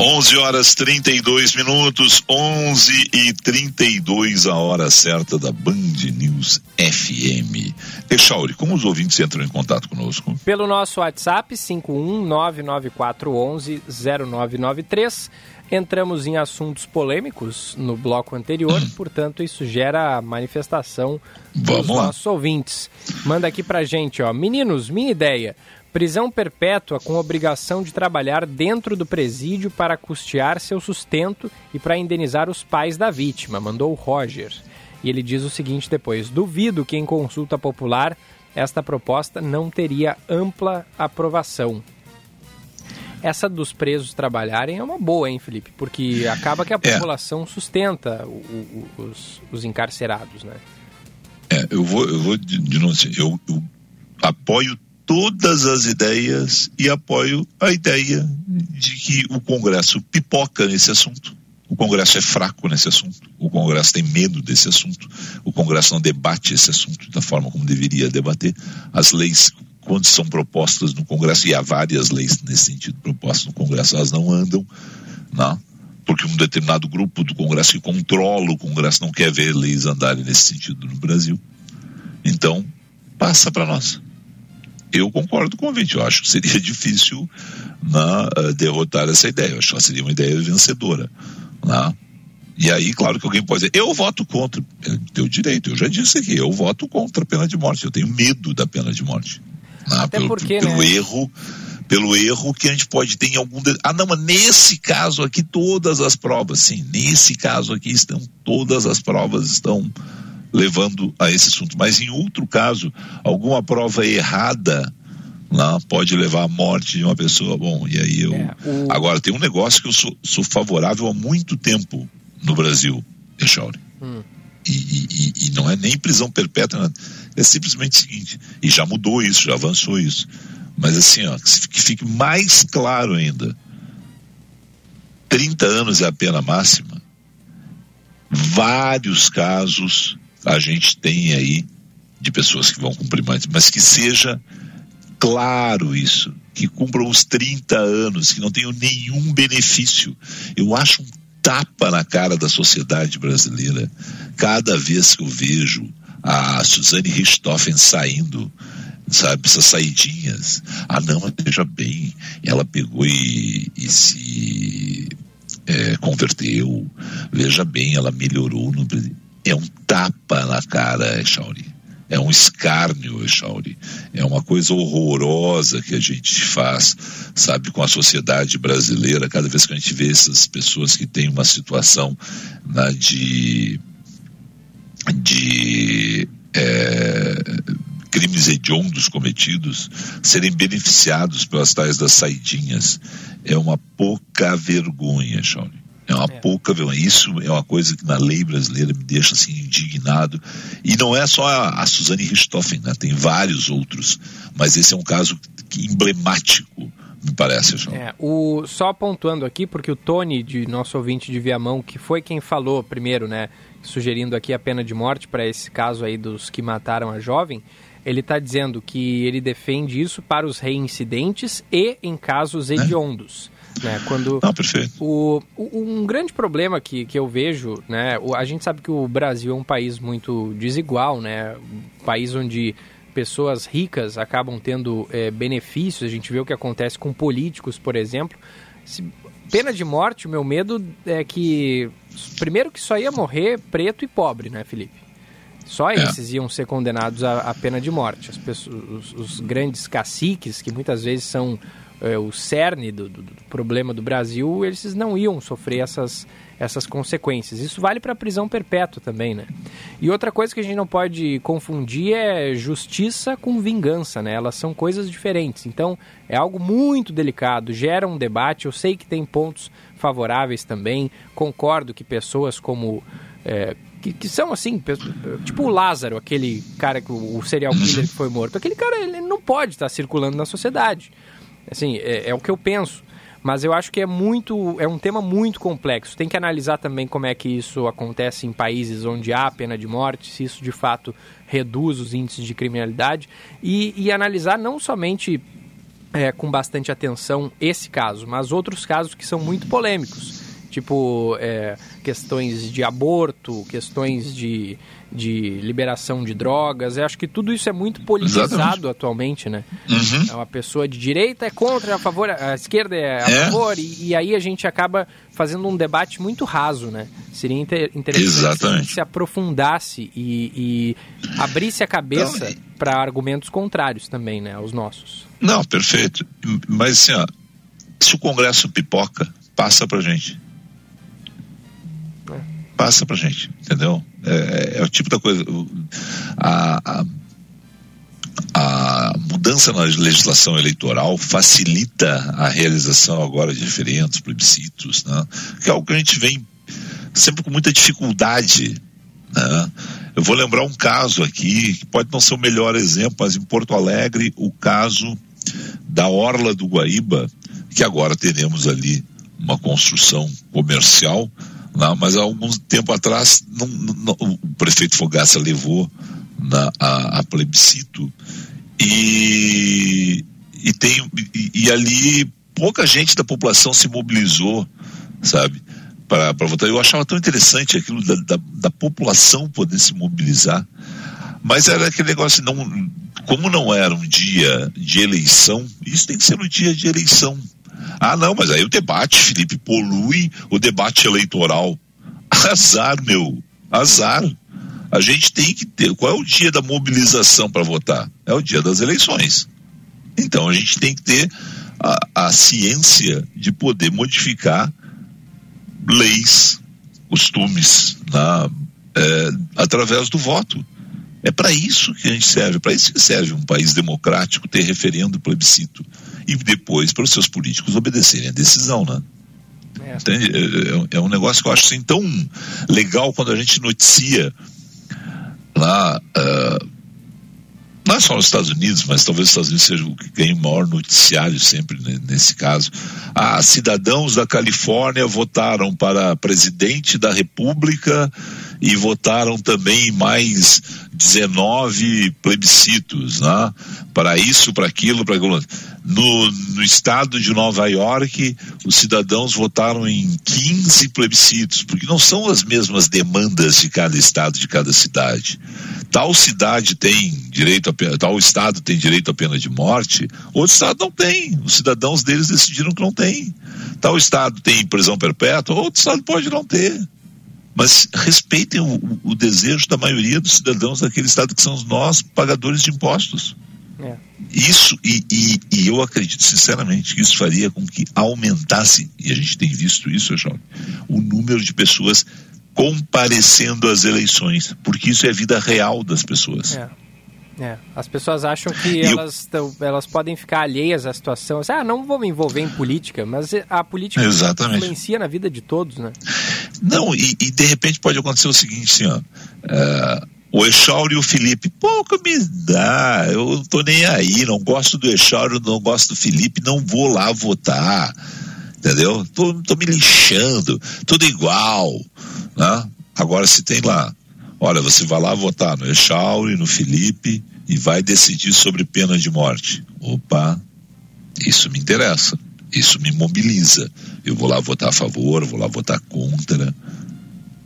Onze horas 32 minutos, 11 e 32 a hora certa da Band News FM. Echauri, como os ouvintes entram em contato conosco? Pelo nosso WhatsApp, 51994110993. Entramos em assuntos polêmicos no bloco anterior, portanto, isso gera manifestação Vamos dos lá. nossos ouvintes. Manda aqui pra gente, ó. Meninos, minha ideia. Prisão perpétua com obrigação de trabalhar dentro do presídio para custear seu sustento e para indenizar os pais da vítima, mandou o Roger. E ele diz o seguinte depois: duvido que em consulta popular esta proposta não teria ampla aprovação. Essa dos presos trabalharem é uma boa, hein, Felipe? Porque acaba que a É. população sustenta o- o- os, os encarcerados, né? É, eu vou, eu vou de, de novo eu, eu apoio todas as ideias e apoio a ideia de que o Congresso pipoca nesse assunto. O Congresso é fraco nesse assunto. O Congresso tem medo desse assunto. O Congresso não debate esse assunto da forma como deveria debater. As leis, quando são propostas no Congresso, e há várias leis nesse sentido propostas no Congresso, elas não andam, não? porque um determinado grupo do Congresso que controla o Congresso não quer ver leis andarem nesse sentido no Brasil. Então, passa para nós. Eu concordo com o ouvinte, eu acho que seria difícil né, eh, derrotar essa ideia, eu acho que seria uma ideia vencedora. né? E aí, claro que alguém pode dizer, eu voto contra. É teu direito, eu já disse aqui, eu voto contra a pena de morte, eu tenho medo da pena de morte. né? Até pelo, porque, pelo né? erro pelo erro que a gente pode ter em algum. de- Ah, não, mas nesse caso aqui, todas as provas, sim, nesse caso aqui estão, todas as provas estão levando a esse assunto. Mas em outro caso, alguma prova errada lá pode levar à morte de uma pessoa. Bom, e aí eu. o- Agora, tem um negócio que eu sou, sou favorável há muito tempo no Brasil, Echauri. Hum. E, e- e- não é nem prisão perpétua, é simplesmente o seguinte, e já mudou isso, já avançou isso. Mas assim, ó, que fique mais claro ainda. 30 anos é a pena máxima. Vários casos a gente tem aí de pessoas que vão cumprir mais, mas que seja claro isso, que cumpram os 30 anos, que não tenham nenhum benefício. Eu acho um tapa na cara da sociedade brasileira cada vez que eu vejo a Suzane Richthofen saindo sabe, essas saidinhas. Ah, não, veja bem, ela pegou e, e se é, converteu, veja bem, ela melhorou no É um tapa na cara, Chauri. É um escárnio, Chauri. É uma coisa horrorosa que a gente faz, sabe, com a sociedade brasileira. Cada vez que a gente vê essas pessoas que têm uma situação né, de. de. É, crimes hediondos cometidos serem beneficiados pelas tais das saidinhas é uma pouca vergonha, Shawnee. É uma é. pouca vergonha. Isso é uma coisa que na lei brasileira me deixa assim indignado. E não é só a, a Suzane Richthofen, né? tem vários outros, mas esse é um caso emblemático me parece, João. É, o, só pontuando aqui, porque o Tony, de nosso ouvinte de Viamão, que foi quem falou primeiro, né, sugerindo aqui a pena de morte para esse caso aí dos que mataram a jovem, ele está dizendo que ele defende isso para os reincidentes e em casos é. hediondos. É. Né, quando Não, perfeito. O, o, um grande problema que, que eu vejo, né, o, a gente sabe que o Brasil é um país muito desigual, né, um país onde pessoas ricas acabam tendo é, benefícios, a gente vê o que acontece com políticos, por exemplo. Se, pena de morte, o meu medo é que, primeiro que só ia morrer preto e pobre, né, Felipe? Só é. esses iam ser condenados à, à pena de morte. As pessoas, os, os, grandes caciques, que muitas vezes são é, o cerne do, do, do, problema do Brasil, eles não iam sofrer essas, essas consequências. Isso vale para a prisão perpétua também, né? E outra coisa que a gente não pode confundir é justiça com vingança, né? Elas são coisas diferentes. Então, é algo muito delicado, gera um debate. Eu sei que tem pontos favoráveis também. Concordo que pessoas como é, que, que, são assim, tipo o Lázaro, aquele cara, o serial killer que foi morto. Aquele cara, ele não pode estar circulando na sociedade. Assim, é, é, o que eu penso. Mas eu acho que é muito, é um tema muito complexo. Tem que analisar também como é que isso acontece em países onde há pena de morte, se isso de fato reduz os índices de criminalidade e, e analisar não somente é, com bastante atenção esse caso, mas outros casos que são muito polêmicos tipo é, questões de aborto, questões de, de liberação de drogas. Eu acho que tudo isso é muito politizado Exatamente. atualmente, né? Uhum. É uma pessoa de direita é contra, a favor, a esquerda é a é. favor, e, e, aí a gente acaba fazendo um debate muito raso, né? Seria inter, interessante se, se aprofundasse e, e abrisse a cabeça então, para argumentos contrários também, né? Aos nossos. Não, perfeito. Mas assim, ó, se o Congresso pipoca, passa pra gente passa pra gente, entendeu? É, é o tipo da coisa. A, a, a, mudança na legislação eleitoral facilita a realização agora de diferentes plebiscitos, né? que é algo que a gente vem sempre com muita dificuldade. Né? Eu vou lembrar um caso aqui, que pode não ser o melhor exemplo, mas em Porto Alegre, o caso da Orla do Guaíba, que agora teremos ali uma construção comercial não, mas há algum tempo atrás não, não, o prefeito Fogaça levou na, a, a plebiscito e, e, tem, e, e, ali pouca gente da população se mobilizou, sabe, para votar. Eu achava tão interessante aquilo da, da, da, população poder se mobilizar, mas era aquele negócio, não, como não era um dia de eleição, isso tem que ser no dia de eleição ah, não, mas aí o debate, Felipe, polui o debate eleitoral. Azar, meu. Azar. A gente tem que ter. Qual é o dia da mobilização para votar? É o dia das eleições. Então a gente tem que ter a, a ciência de poder modificar leis, costumes, na, é, através do voto. É para isso que a gente serve, para isso que serve um país democrático ter referendo plebiscito e depois para os seus políticos obedecerem a decisão, né? É. é. é, um negócio que eu acho assim tão legal quando a gente noticia lá, uh, não é só nos Estados Unidos, mas talvez os Estados Unidos seja o que ganha o maior noticiário sempre nesse caso. Ah, cidadãos da Califórnia votaram para presidente da República e votaram também mais 19 plebiscitos, né? Para isso, para aquilo, para aquilo. No, no estado de Nova York, os cidadãos votaram em 15 plebiscitos, porque não são as mesmas demandas de cada estado, de cada cidade. Tal cidade tem direito a tal estado tem direito à pena de morte, outro estado não tem. Os cidadãos deles decidiram que não tem. Tal estado tem prisão perpétua, outro estado pode não ter mas respeitem o, o, desejo da maioria dos cidadãos daquele estado que são nós, pagadores de impostos. É. Isso, e, e, e, eu acredito sinceramente que isso faria com que aumentasse, e a gente tem visto isso, João, o número de pessoas comparecendo às eleições, porque isso é a vida real das pessoas. É. É, as pessoas acham que elas, tão, elas podem ficar alheias à situação. Assim, ah, não vou me envolver em política, mas a política Exatamente. influencia na vida de todos, né? Não, e, e de repente pode acontecer o seguinte, assim, ó, uh, o Echauri e o Felipe, pouco me dá, eu não tô nem aí, não gosto do Echauri, não gosto do Felipe, não vou lá votar, entendeu? Tô, tô me lixando, tudo igual, né? Agora se tem lá Olha, você vai lá votar no Echauri, no Felipe e vai decidir sobre pena de morte. Opa, isso me interessa, isso me mobiliza. Eu vou lá votar a favor, vou lá votar contra,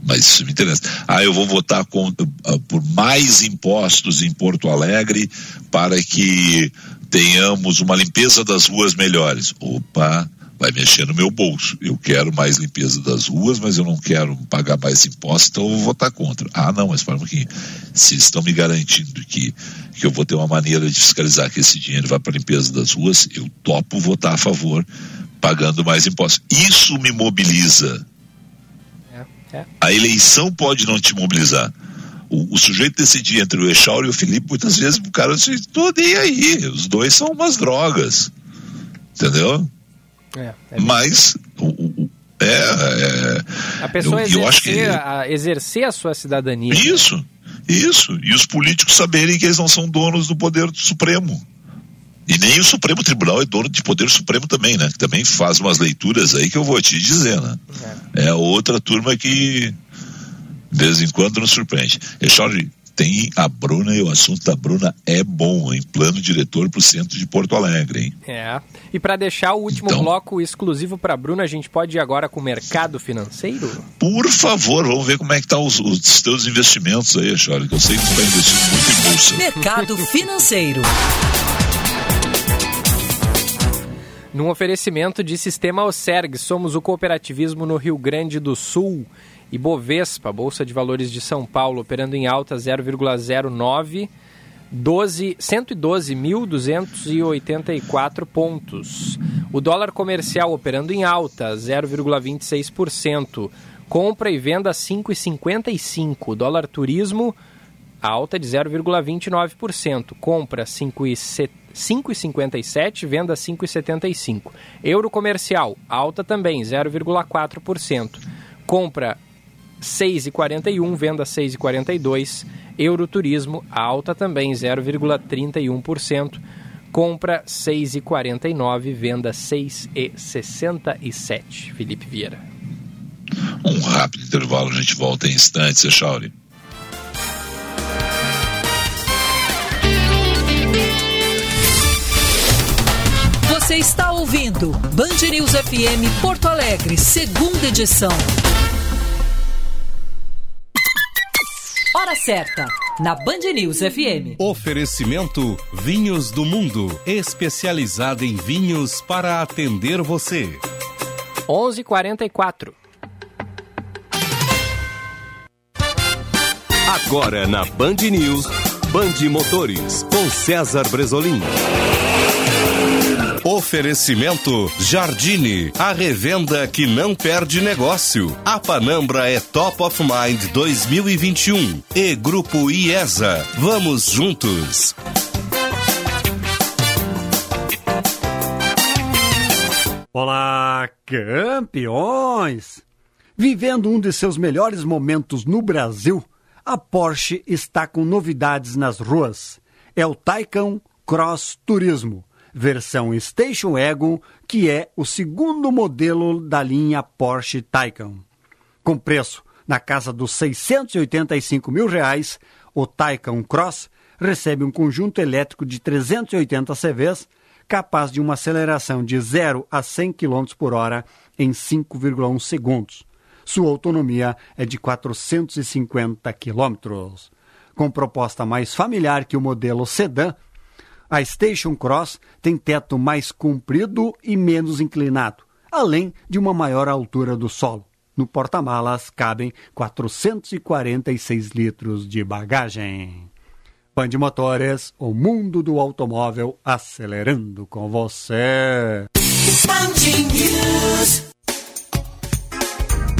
mas isso me interessa. Ah, eu vou votar contra, ah, por mais impostos em Porto Alegre para que tenhamos uma limpeza das ruas melhores. Opa, vai mexer no meu bolso. Eu quero mais limpeza das ruas, mas eu não quero pagar mais impostos, então eu vou votar contra. Ah, não, mas para um pouquinho. Se estão me garantindo que, que eu vou ter uma maneira de fiscalizar que esse dinheiro vai para a limpeza das ruas, eu topo votar a favor, pagando mais impostos. Isso me mobiliza. É, é. A eleição pode não te mobilizar. O, o, sujeito decidir entre o Echauri e o Felipe, muitas vezes o cara diz, tô nem aí, os dois são umas drogas. Entendeu? É, é Mas o, o, é, é, a pessoa eu, exercer, eu acho que a, exercer a sua cidadania. Isso, isso. E os políticos saberem que eles não são donos do poder supremo. E nem o Supremo Tribunal é dono de poder supremo também, né? Que também faz umas leituras aí que eu vou te dizer, né? É, é outra turma que de vez em quando nos surpreende. E, Charlie, tem a Bruna e o assunto da Bruna é bom, em plano diretor para o centro de Porto Alegre, hein? É. E para deixar o último então, bloco exclusivo para Bruna, a gente pode ir agora com o mercado financeiro? Por favor, vamos ver como é que tá os, os teus investimentos aí, Charlie, que eu sei que tu está investindo muito em bolsa. Mercado financeiro. Num oferecimento de Sistema Oserg, somos o cooperativismo no Rio Grande do Sul. E Bovespa, Bolsa de Valores de São Paulo, operando em alta 0,09, 112.284 pontos. O dólar comercial operando em alta 0,26%. Compra e venda 5,55. Dólar turismo alta de 0,29%. Compra 5,57, venda 5,75. Euro comercial alta também 0,4%. Compra 6,41, venda 6,42. Euroturismo, alta também, 0,31%. Compra 6,49, venda 6,67. Felipe Vieira. Um rápido intervalo, a gente volta em instantes, Echauri. Você está ouvindo Band News FM Porto Alegre, segunda edição. Hora certa, na Band News FM. Oferecimento Vinhos do Mundo, especializada em vinhos para atender você. 11:44. Agora na Band News, Band Motores, com César Bresolim. Oferecimento Jardine, a revenda que não perde negócio. A Panambra é Top of Mind 2021 e Grupo IESA. Vamos juntos. Olá, campeões! Vivendo um de seus melhores momentos no Brasil, a Porsche está com novidades nas ruas. É o Taycan Cross Turismo versão Station Wagon, que é o segundo modelo da linha Porsche Taycan. Com preço na casa dos 685 mil reais, o Taycan Cross, recebe um conjunto elétrico de 380 CVs, capaz de uma aceleração de 0 a 100 km por hora em 5,1 segundos. Sua autonomia é de 450 km. Com proposta mais familiar que o modelo sedã, a Station Cross tem teto mais comprido e menos inclinado, além de uma maior altura do solo. No porta-malas cabem 446 litros de bagagem. Band Motores, o mundo do automóvel acelerando com você.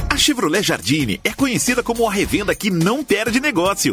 A Chevrolet Jardine é conhecida como a revenda que não perde negócio.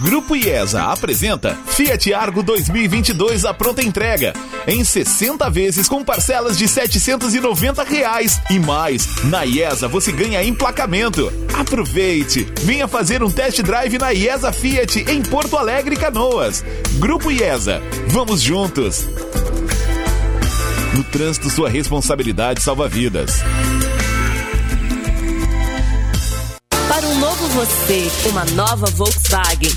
Grupo IESA apresenta Fiat Argo 2022 à pronta entrega em 60 vezes com parcelas de 790 reais e mais. Na IESA você ganha emplacamento. Aproveite! Venha fazer um test drive na IESA Fiat em Porto Alegre, Canoas. Grupo IESA, vamos juntos. No trânsito, sua responsabilidade salva vidas. Para um novo você, uma nova Volkswagen.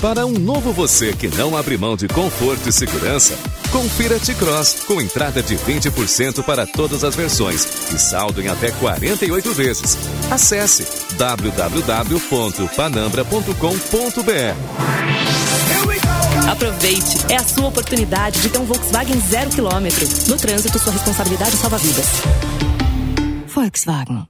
Para um novo você que não abre mão de conforto e segurança, confira T-Cross com entrada de 20% para todas as versões e saldo em até 48 vezes. Acesse www.panambra.com.br. Aproveite, é a sua oportunidade de ter um Volkswagen zero quilômetro. No trânsito, sua responsabilidade salva vidas. Volkswagen.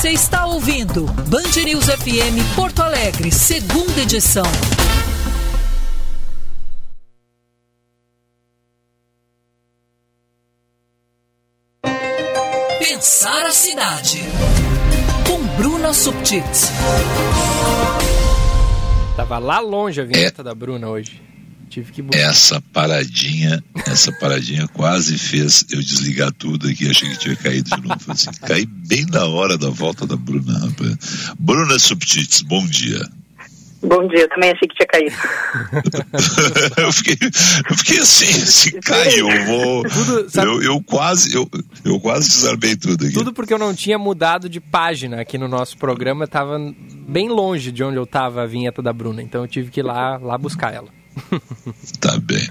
Você está ouvindo Band News FM Porto Alegre, segunda edição. Pensar a cidade. Com Bruna Subtits. Tava lá longe a vinheta é. da Bruna hoje. Tive que Essa paradinha, essa paradinha quase fez eu desligar tudo aqui, achei que tinha caído de novo. Assim, caí bem na hora da volta da Bruna, rapaz. Bruna Subtits, bom dia. Bom dia, também achei que tinha caído. eu, fiquei, eu fiquei assim, se caiu, eu vou. Tudo, eu, eu, quase, eu, eu quase desarmei tudo aqui. Tudo porque eu não tinha mudado de página aqui no nosso programa, estava bem longe de onde eu estava a vinheta da Bruna, então eu tive que ir lá, lá buscar ela. Tá bem.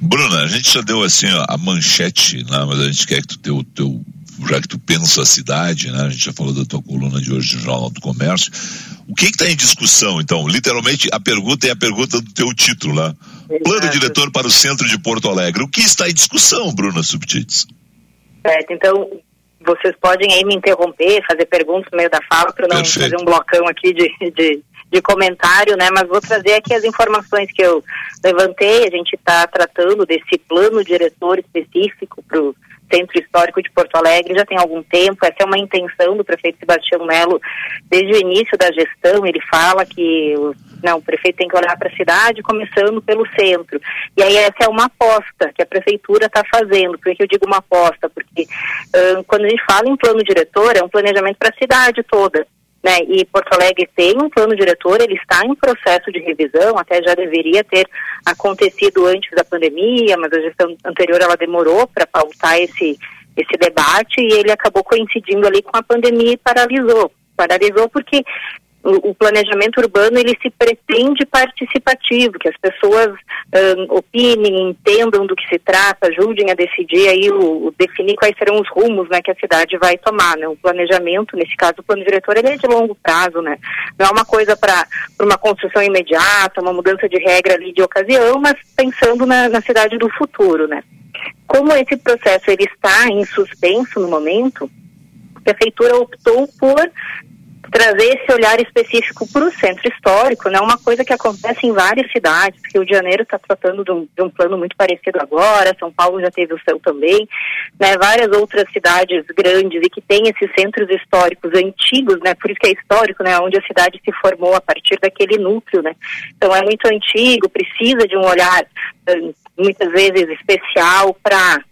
Bruna, a gente já deu assim ó, a manchete, né, mas a gente quer que tu dê o teu já que tu pensa a cidade, né? A gente já falou da tua coluna de hoje no Jornal do Comércio. O que está em discussão, então? Literalmente, a pergunta é a pergunta do teu título lá. Exato. Plano diretor para o centro de Porto Alegre. O que está em discussão, Bruna Subtites? Certo, então vocês podem aí me interromper, fazer perguntas no meio da fala, para não Perfeito. fazer um blocão aqui de, de, de, comentário, né? Mas vou trazer aqui as informações que eu levantei. A gente está tratando desse plano diretor específico para o Centro Histórico de Porto Alegre já tem algum tempo. Essa é uma intenção do prefeito Sebastião Melo desde o início da gestão. Ele fala que não, o prefeito tem que olhar para a cidade, começando pelo centro. E aí essa é uma aposta que a prefeitura está fazendo. Por que eu digo uma aposta? Porque uh, quando a gente fala em plano diretor, é um planejamento para a cidade toda. Né? E Porto Alegre tem um plano diretor, ele está em processo de revisão, até já deveria ter acontecido antes da pandemia, mas a gestão anterior ela demorou para pautar esse, esse debate e ele acabou coincidindo ali com a pandemia e paralisou. Paralisou porque o, planejamento urbano ele se pretende participativo, que as pessoas um, opinem, entendam do que se trata, ajudem a decidir aí o, o, definir quais serão os rumos né, que a cidade vai tomar. Né? O planejamento, nesse caso o plano diretor, ele é de longo prazo, né? Não é uma coisa para uma construção imediata, uma mudança de regra ali de ocasião, mas pensando na, na cidade do futuro, né? Como esse processo ele está em suspenso no momento, a prefeitura optou por trazer esse olhar específico para o centro histórico, né? Uma coisa que acontece em várias cidades. Rio de Janeiro está tratando de um, de um, plano muito parecido agora. São Paulo já teve o seu também, né? Várias outras cidades grandes e que têm esses centros históricos antigos, né? Por isso que é histórico, né? Onde a cidade se formou a partir daquele núcleo, né? Então é muito antigo, precisa de um olhar hum, muitas vezes especial para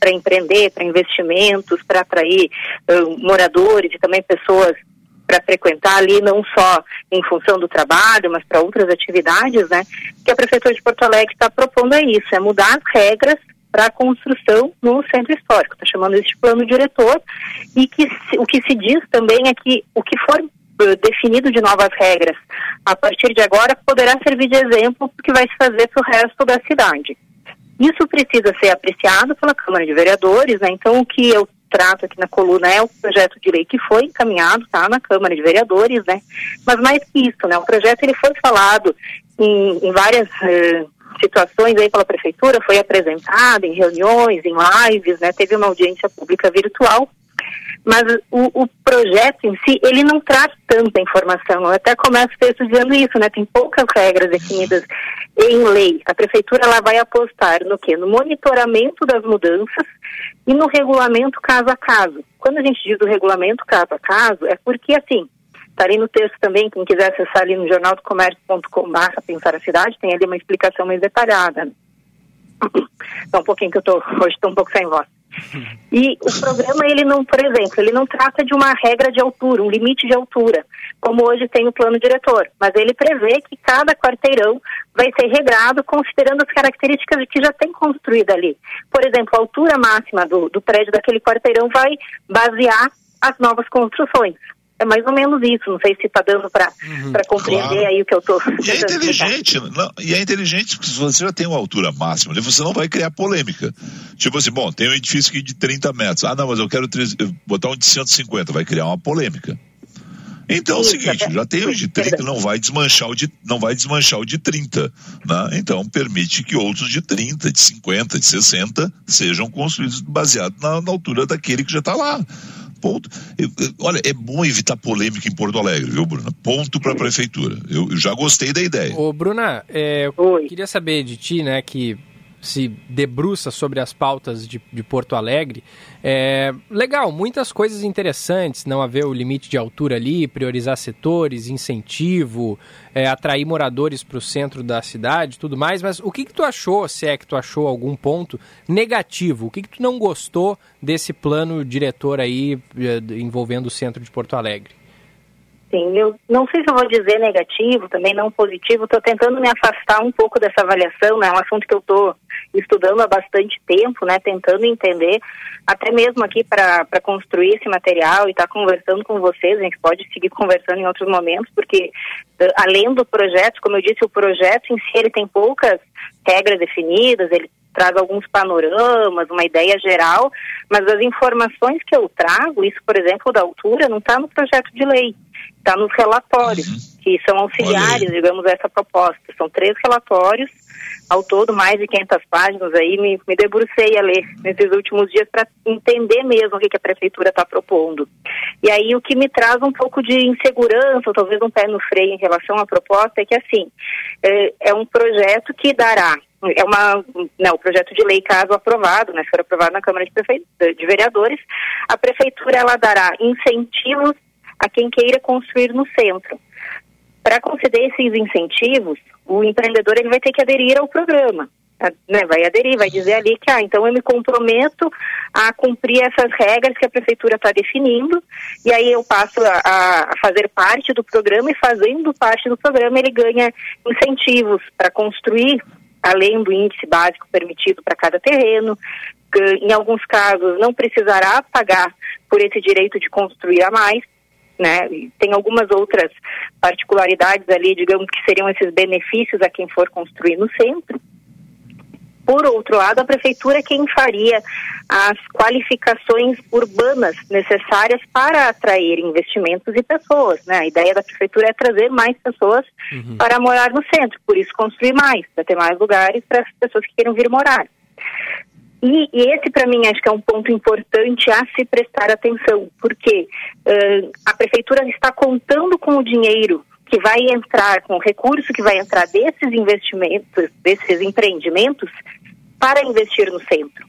para empreender, para investimentos, para atrair uh, moradores e também pessoas para frequentar ali, não só em função do trabalho, mas para outras atividades, né? Que a Prefeitura de Porto Alegre está propondo é isso, é mudar as regras para a construção no centro histórico. Está chamando isso de plano diretor e que o que se diz também é que o que for uh, definido de novas regras a partir de agora poderá servir de exemplo para o que vai se fazer para o resto da cidade. Isso precisa ser apreciado pela Câmara de Vereadores, né? Então, o que eu trato aqui na coluna é o projeto de lei que foi encaminhado, tá, na Câmara de Vereadores, né? Mas mais que isso, né? O projeto ele foi falado em, em várias uh, situações aí pela prefeitura, foi apresentado em reuniões, em lives, né? Teve uma audiência pública virtual mas o, o, projeto em si, ele não traz tanta informação. Eu até começo o dizendo isso, né? Tem poucas regras definidas em lei. A prefeitura ela vai apostar no quê? No monitoramento das mudanças e no regulamento caso a caso. Quando a gente diz o regulamento caso a caso, é porque, assim, está ali no texto também, quem quiser acessar ali no jornaldocomércio.com.br, pensar a cidade, tem ali uma explicação mais detalhada. Só um pouquinho que eu tô, hoje estou um pouco sem voz. E o programa, ele não, por exemplo, ele não trata de uma regra de altura, um limite de altura, como hoje tem o plano diretor, mas ele prevê que cada quarteirão vai ser regrado considerando as características que já tem construído ali. Por exemplo, a altura máxima do, do prédio daquele quarteirão vai basear as novas construções. É mais ou menos isso. Não sei se está dando para uhum, compreender claro. aí o que eu estou. E é inteligente, não, e é inteligente porque se você já tem uma altura máxima, você não vai criar polêmica. Tipo assim, bom, tem um edifício aqui de 30 metros. Ah, não, mas eu quero botar um de 150, vai criar uma polêmica. Então é o seguinte, já tem o de 30, não vai desmanchar o de, não vai desmanchar o de 30, né? Então permite que outros de 30, de 50, de 60 sejam construídos baseado na, na altura daquele que já está lá. Ponto. Eu, eu, olha, é bom evitar polêmica em Porto Alegre, viu, Bruna? Ponto para a prefeitura. Eu, eu, já gostei da ideia. Ô, Bruna, é, eu queria saber de ti, né, que se debruça sobre as pautas de, de Porto Alegre. É, legal, muitas coisas interessantes, não haver o limite de altura ali, priorizar setores, incentivo, é, atrair moradores para o centro da cidade tudo mais, mas o que, que tu achou, se é que tu achou algum ponto negativo? O que, que tu não gostou desse plano diretor aí é, envolvendo o centro de Porto Alegre? Sim, eu não sei se eu vou dizer negativo, também não positivo, estou tentando me afastar um pouco dessa avaliação, né? é um assunto que eu estou estudando há bastante tempo, né, tentando entender, até mesmo aqui para construir esse material e estar tá conversando com vocês, a gente pode seguir conversando em outros momentos, porque uh, além do projeto, como eu disse, o projeto em si ele tem poucas regras definidas, ele traz alguns panoramas, uma ideia geral, mas as informações que eu trago, isso, por exemplo, da altura, não está no projeto de lei, está nos relatórios, uhum. que são auxiliares, digamos, essa proposta. São três relatórios ao todo mais de 500 páginas aí, me, me debrucei a ler nesses últimos dias para entender mesmo o que, que a prefeitura está propondo. E aí o que me traz um pouco de insegurança, ou talvez um pé no freio em relação à proposta, é que assim, é, é um projeto que dará é uma, né, o projeto de lei, caso aprovado, né, for aprovado na Câmara de, Prefe... de Vereadores, a Prefeitura ela dará incentivos a quem queira construir no centro. Para conceder esses incentivos, o empreendedor ele vai ter que aderir ao programa. Né, vai aderir, vai dizer ali que, ah, então eu me comprometo a cumprir essas regras que a prefeitura está definindo, e aí eu passo a, a, fazer parte do programa, e fazendo parte do programa ele ganha incentivos para construir, além do índice básico permitido para cada terreno, em alguns casos não precisará pagar por esse direito de construir a mais, né? Tem algumas outras particularidades ali, digamos que seriam esses benefícios a quem for construir no centro. Por outro lado, a prefeitura é quem faria as qualificações urbanas necessárias para atrair investimentos e pessoas. Né? A ideia da prefeitura é trazer mais pessoas uhum. para morar no centro, por isso construir mais, para ter mais lugares para as pessoas que queiram vir morar. E, e esse, para mim, acho que é um ponto importante a se prestar atenção, porque uh, a prefeitura está contando com o dinheiro que vai entrar, com o recurso que vai entrar desses investimentos, desses empreendimentos, para investir no centro.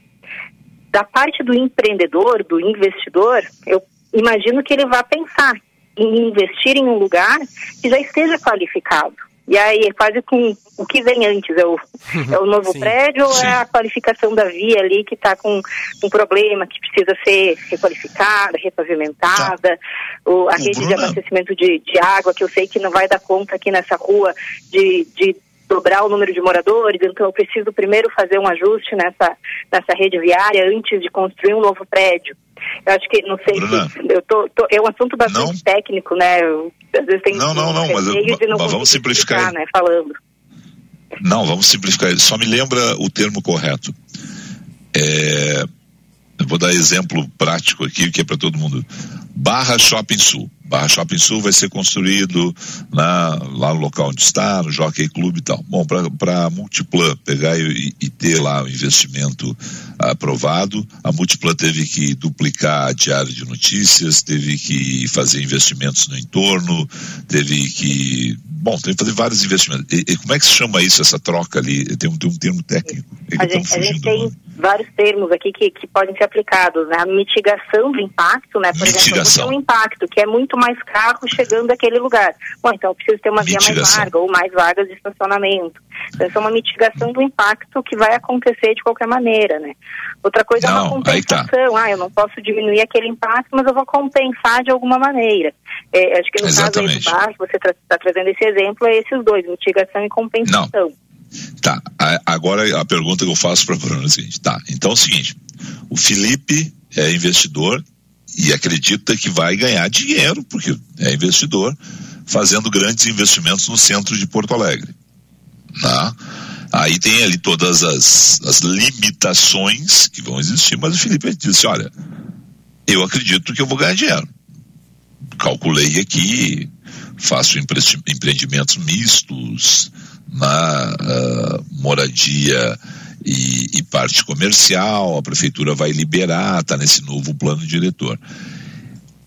Da parte do empreendedor, do investidor, eu imagino que ele vá pensar em investir em um lugar que já esteja qualificado. E aí é quase com o que vem antes, é o, é o novo prédio ou é a qualificação da via ali que está com um problema, que precisa ser requalificada, repavimentada, tá. ou a rede de abastecimento de, de água, que eu sei que não vai dar conta aqui nessa rua de, de dobrar o número de moradores, então eu preciso primeiro fazer um ajuste nessa, nessa rede viária antes de construir um novo prédio. Eu acho que, não sei Bruna, se. Eu tô, tô, é um assunto bastante não, técnico, né? Eu, às vezes tem. Não, não, não, mas, eu, não mas vamos simplificar. Né, falando. Não, vamos simplificar. Só me lembra o termo correto. É, vou dar exemplo prático aqui, que é para todo mundo. Barra Shopping Sul. Barra Shopping Sul vai ser construído na, lá no local onde está, no Jockey Club e tal. Bom, para a Multiplan pegar e, e, ter lá o investimento aprovado, a Multiplan teve que duplicar a diária de notícias, teve que fazer investimentos no entorno, teve que. Bom, teve que fazer vários investimentos. E, e como é que se chama isso, essa troca ali? Tem um, tem um termo técnico. É a, gente, a gente tem vários termos aqui que, que podem ser aplicados, né? A mitigação do impacto, né? Por mitigação. exemplo, um impacto que é muito mais carro chegando daquele lugar. Bom, então eu preciso ter uma mitigação. via mais larga ou mais vagas de estacionamento. Então, isso é uma mitigação do impacto que vai acontecer de qualquer maneira, né? Outra coisa não, é uma tá. compensação. Tá. Ah, eu não posso diminuir aquele impacto, mas eu vou compensar de alguma maneira. É, acho que no Exatamente. caso aí do você está tra trazendo esse exemplo, é esses dois, mitigação e compensação. Não. Tá, agora a pergunta que eu faço para a Bruna é a seguinte, tá, então é o seguinte, o Felipe é investidor e acredita que vai ganhar dinheiro, porque é investidor, fazendo grandes investimentos no centro de Porto Alegre. Tá? Aí tem ali todas as, as limitações que vão existir, mas o Felipe disse, olha, eu acredito que eu vou ganhar dinheiro. Calculei aqui, faço empreendimentos mistos na uh, moradia e, e, parte comercial, a prefeitura vai liberar, está nesse novo plano diretor.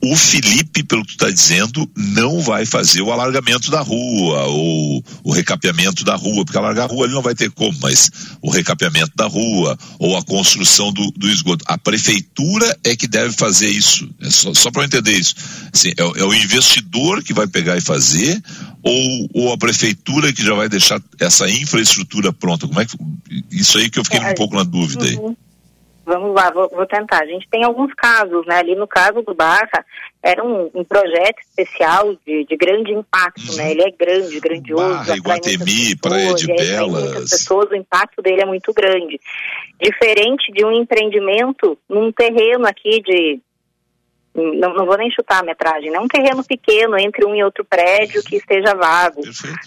O Felipe, pelo que tu está dizendo, não vai fazer o alargamento da rua ou o recapeamento da rua, porque alargar a rua ele não vai ter como, mas o recapeamento da rua ou a construção do, do esgoto. A prefeitura é que deve fazer isso. É só, só para eu entender isso. Assim, é, é, o investidor que vai pegar e fazer ou, ou a prefeitura que já vai deixar essa infraestrutura pronta? Como é que isso aí que eu fiquei é, um pouco na dúvida aí. Uhum. Vamos lá, vou, vou, tentar. A gente tem alguns casos, né? Ali no caso do Barra, era um, um projeto especial de, de grande impacto, uhum. né? Ele é grande, grandioso. Barra, Iguatemi, Praia de Belas. pessoas, o impacto dele é muito grande. Diferente de um empreendimento num terreno aqui de não, não vou nem chutar a metragem, né? Um terreno pequeno entre um e outro prédio que esteja vago.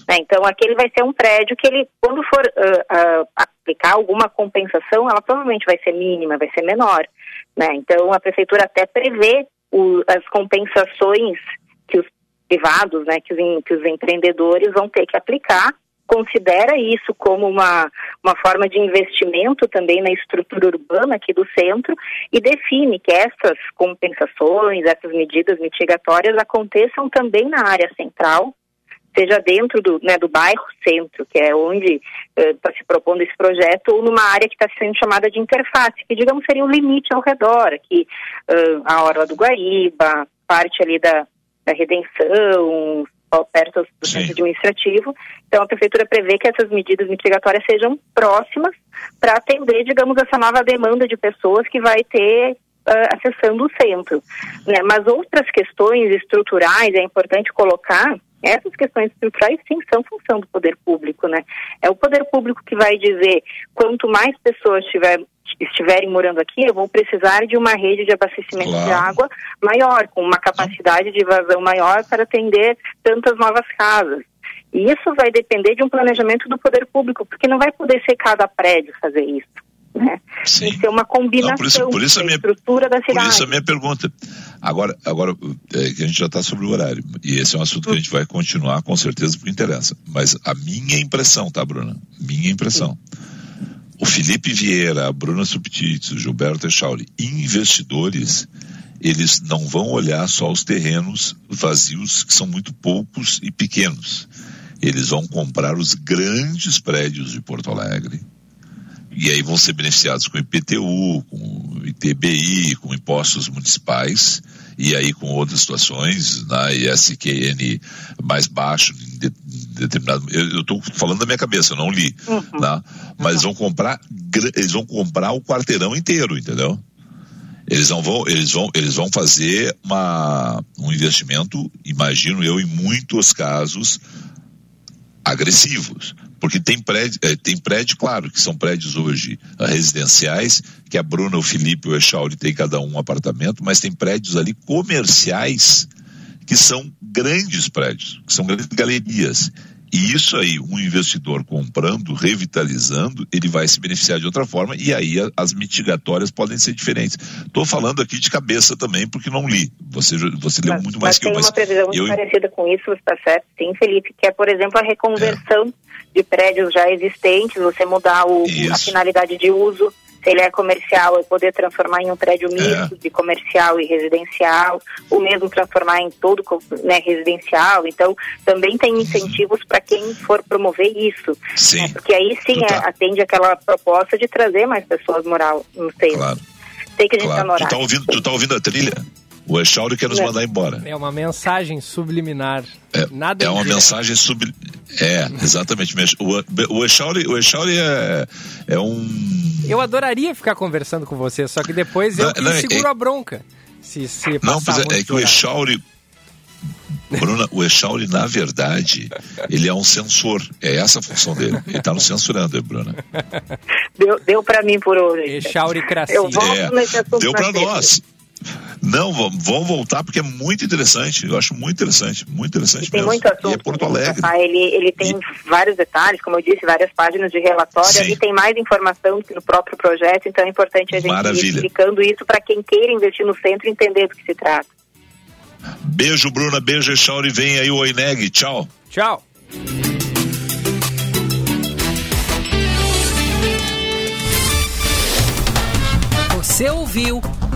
Né? Então, aquele vai ser um prédio que ele, quando for uh, uh, aplicar alguma compensação, ela provavelmente vai ser mínima, vai ser menor. Né? Então, a prefeitura até prevê o, as compensações que os privados, né, que os, que os empreendedores vão ter que aplicar considera isso como uma, uma forma de investimento também na estrutura urbana aqui do centro e define que essas compensações, essas medidas mitigatórias aconteçam também na área central, seja dentro do, né, do bairro centro, que é onde está eh, se propondo esse projeto, ou numa área que está sendo chamada de interface, que digamos seria o limite ao redor, aqui uh, a Orla do Guaíba, parte ali da, da Redenção, perto do Sim. centro administrativo. Então, a prefeitura prevê que essas medidas mitigatórias sejam próximas para atender, digamos, essa nova demanda de pessoas que vai ter uh, acessando o centro. Né? Mas outras questões estruturais, é importante colocar, essas questões estruturais sim são função do poder público, né? É o poder público que vai dizer quanto mais pessoas tiver, estiverem morando aqui, eu vou precisar de uma rede de abastecimento claro. de água maior, com uma capacidade de vazão maior para atender tantas novas casas. E isso vai depender de um planejamento do poder público, porque não vai poder ser cada prédio fazer isso. Né? Sim. Tem que ser uma combinação não, por isso, por isso a minha, estrutura da cidade. Por isso a minha pergunta. Agora, agora é que a gente já está sobre o horário, e esse é um assunto que a gente vai continuar com certeza porque interessa. Mas a minha impressão, tá, Bruna? Minha impressão. Sim o Felipe Vieira, a Bruna Subtits, o Gilberto Echauri, investidores, eles não vão olhar só os terrenos vazios, que são muito poucos e pequenos. Eles vão comprar os grandes prédios de Porto Alegre. E aí vão ser beneficiados com IPTU, com ITBI, com impostos municipais, e aí com outras situações, na né, ISQN mais baixo, em de, determinado. Eu estou falando da minha cabeça, eu não li. Uhum. Né? Mas vão comprar, eles vão comprar o quarteirão inteiro, entendeu? Eles não vão, eles vão, eles vão fazer uma, um investimento, imagino eu, em muitos casos agressivos. Porque tem prédio, é, tem prédio, claro, que são prédios hoje uh, residenciais, que a Bruna, o Felipe e o Echauri tem cada um um apartamento, mas tem prédios ali comerciais que são grandes prédios, que são grandes galerias. E isso aí, um investidor comprando, revitalizando, ele vai se beneficiar de outra forma e aí as mitigatórias podem ser diferentes. Estou falando aqui de cabeça também, porque não li. Você, você leu muito mais que eu. Mas tem uma previsão muito eu... parecida com isso, você está certo, sim, Felipe, que é, por exemplo, a reconversão é. De prédios já existentes, você mudar o, a finalidade de uso se ele é comercial, é poder transformar em um prédio é. misto é. de comercial e residencial, ou mesmo transformar em todo né, residencial. Então, também tem incentivos para quem for promover isso. Sim. Né, porque aí sim tá. é, atende aquela proposta de trazer mais pessoas morar no centro. Claro. Sei que a gente está claro. no Tu tá ouvindo, tu tá ouvindo a trilha? O Echauri quer nos é. mandar embora. É uma mensagem subliminar. É, Nada é uma mensagem sub. É, exatamente. O, o Echauri, o Echauri é, é um. Eu adoraria ficar conversando com você, só que depois eu não, não, seguro é, a bronca. Se, se não, é, é que o Echauri. Bruna, o Echauri, na verdade, ele é um censor. É essa a função dele. Ele está nos censurando, Bruna. Deu, deu para mim por hoje. Echauri Cracinho. Eu volto é, nesse assunto deu para nós. Não, vão voltar porque é muito interessante. Eu acho muito interessante, muito interessante e tem mesmo. muito assunto. E é Porto Alegre. Ele, ele tem e... vários detalhes, como eu disse, várias páginas de relatório. E tem mais informação no próprio projeto, então é importante a gente Maravilha. ir explicando isso para quem queira investir no centro e entender do que se trata. Beijo, Bruna. Beijo, Echauri. Vem aí o Oineg. Tchau. Tchau. Você ouviu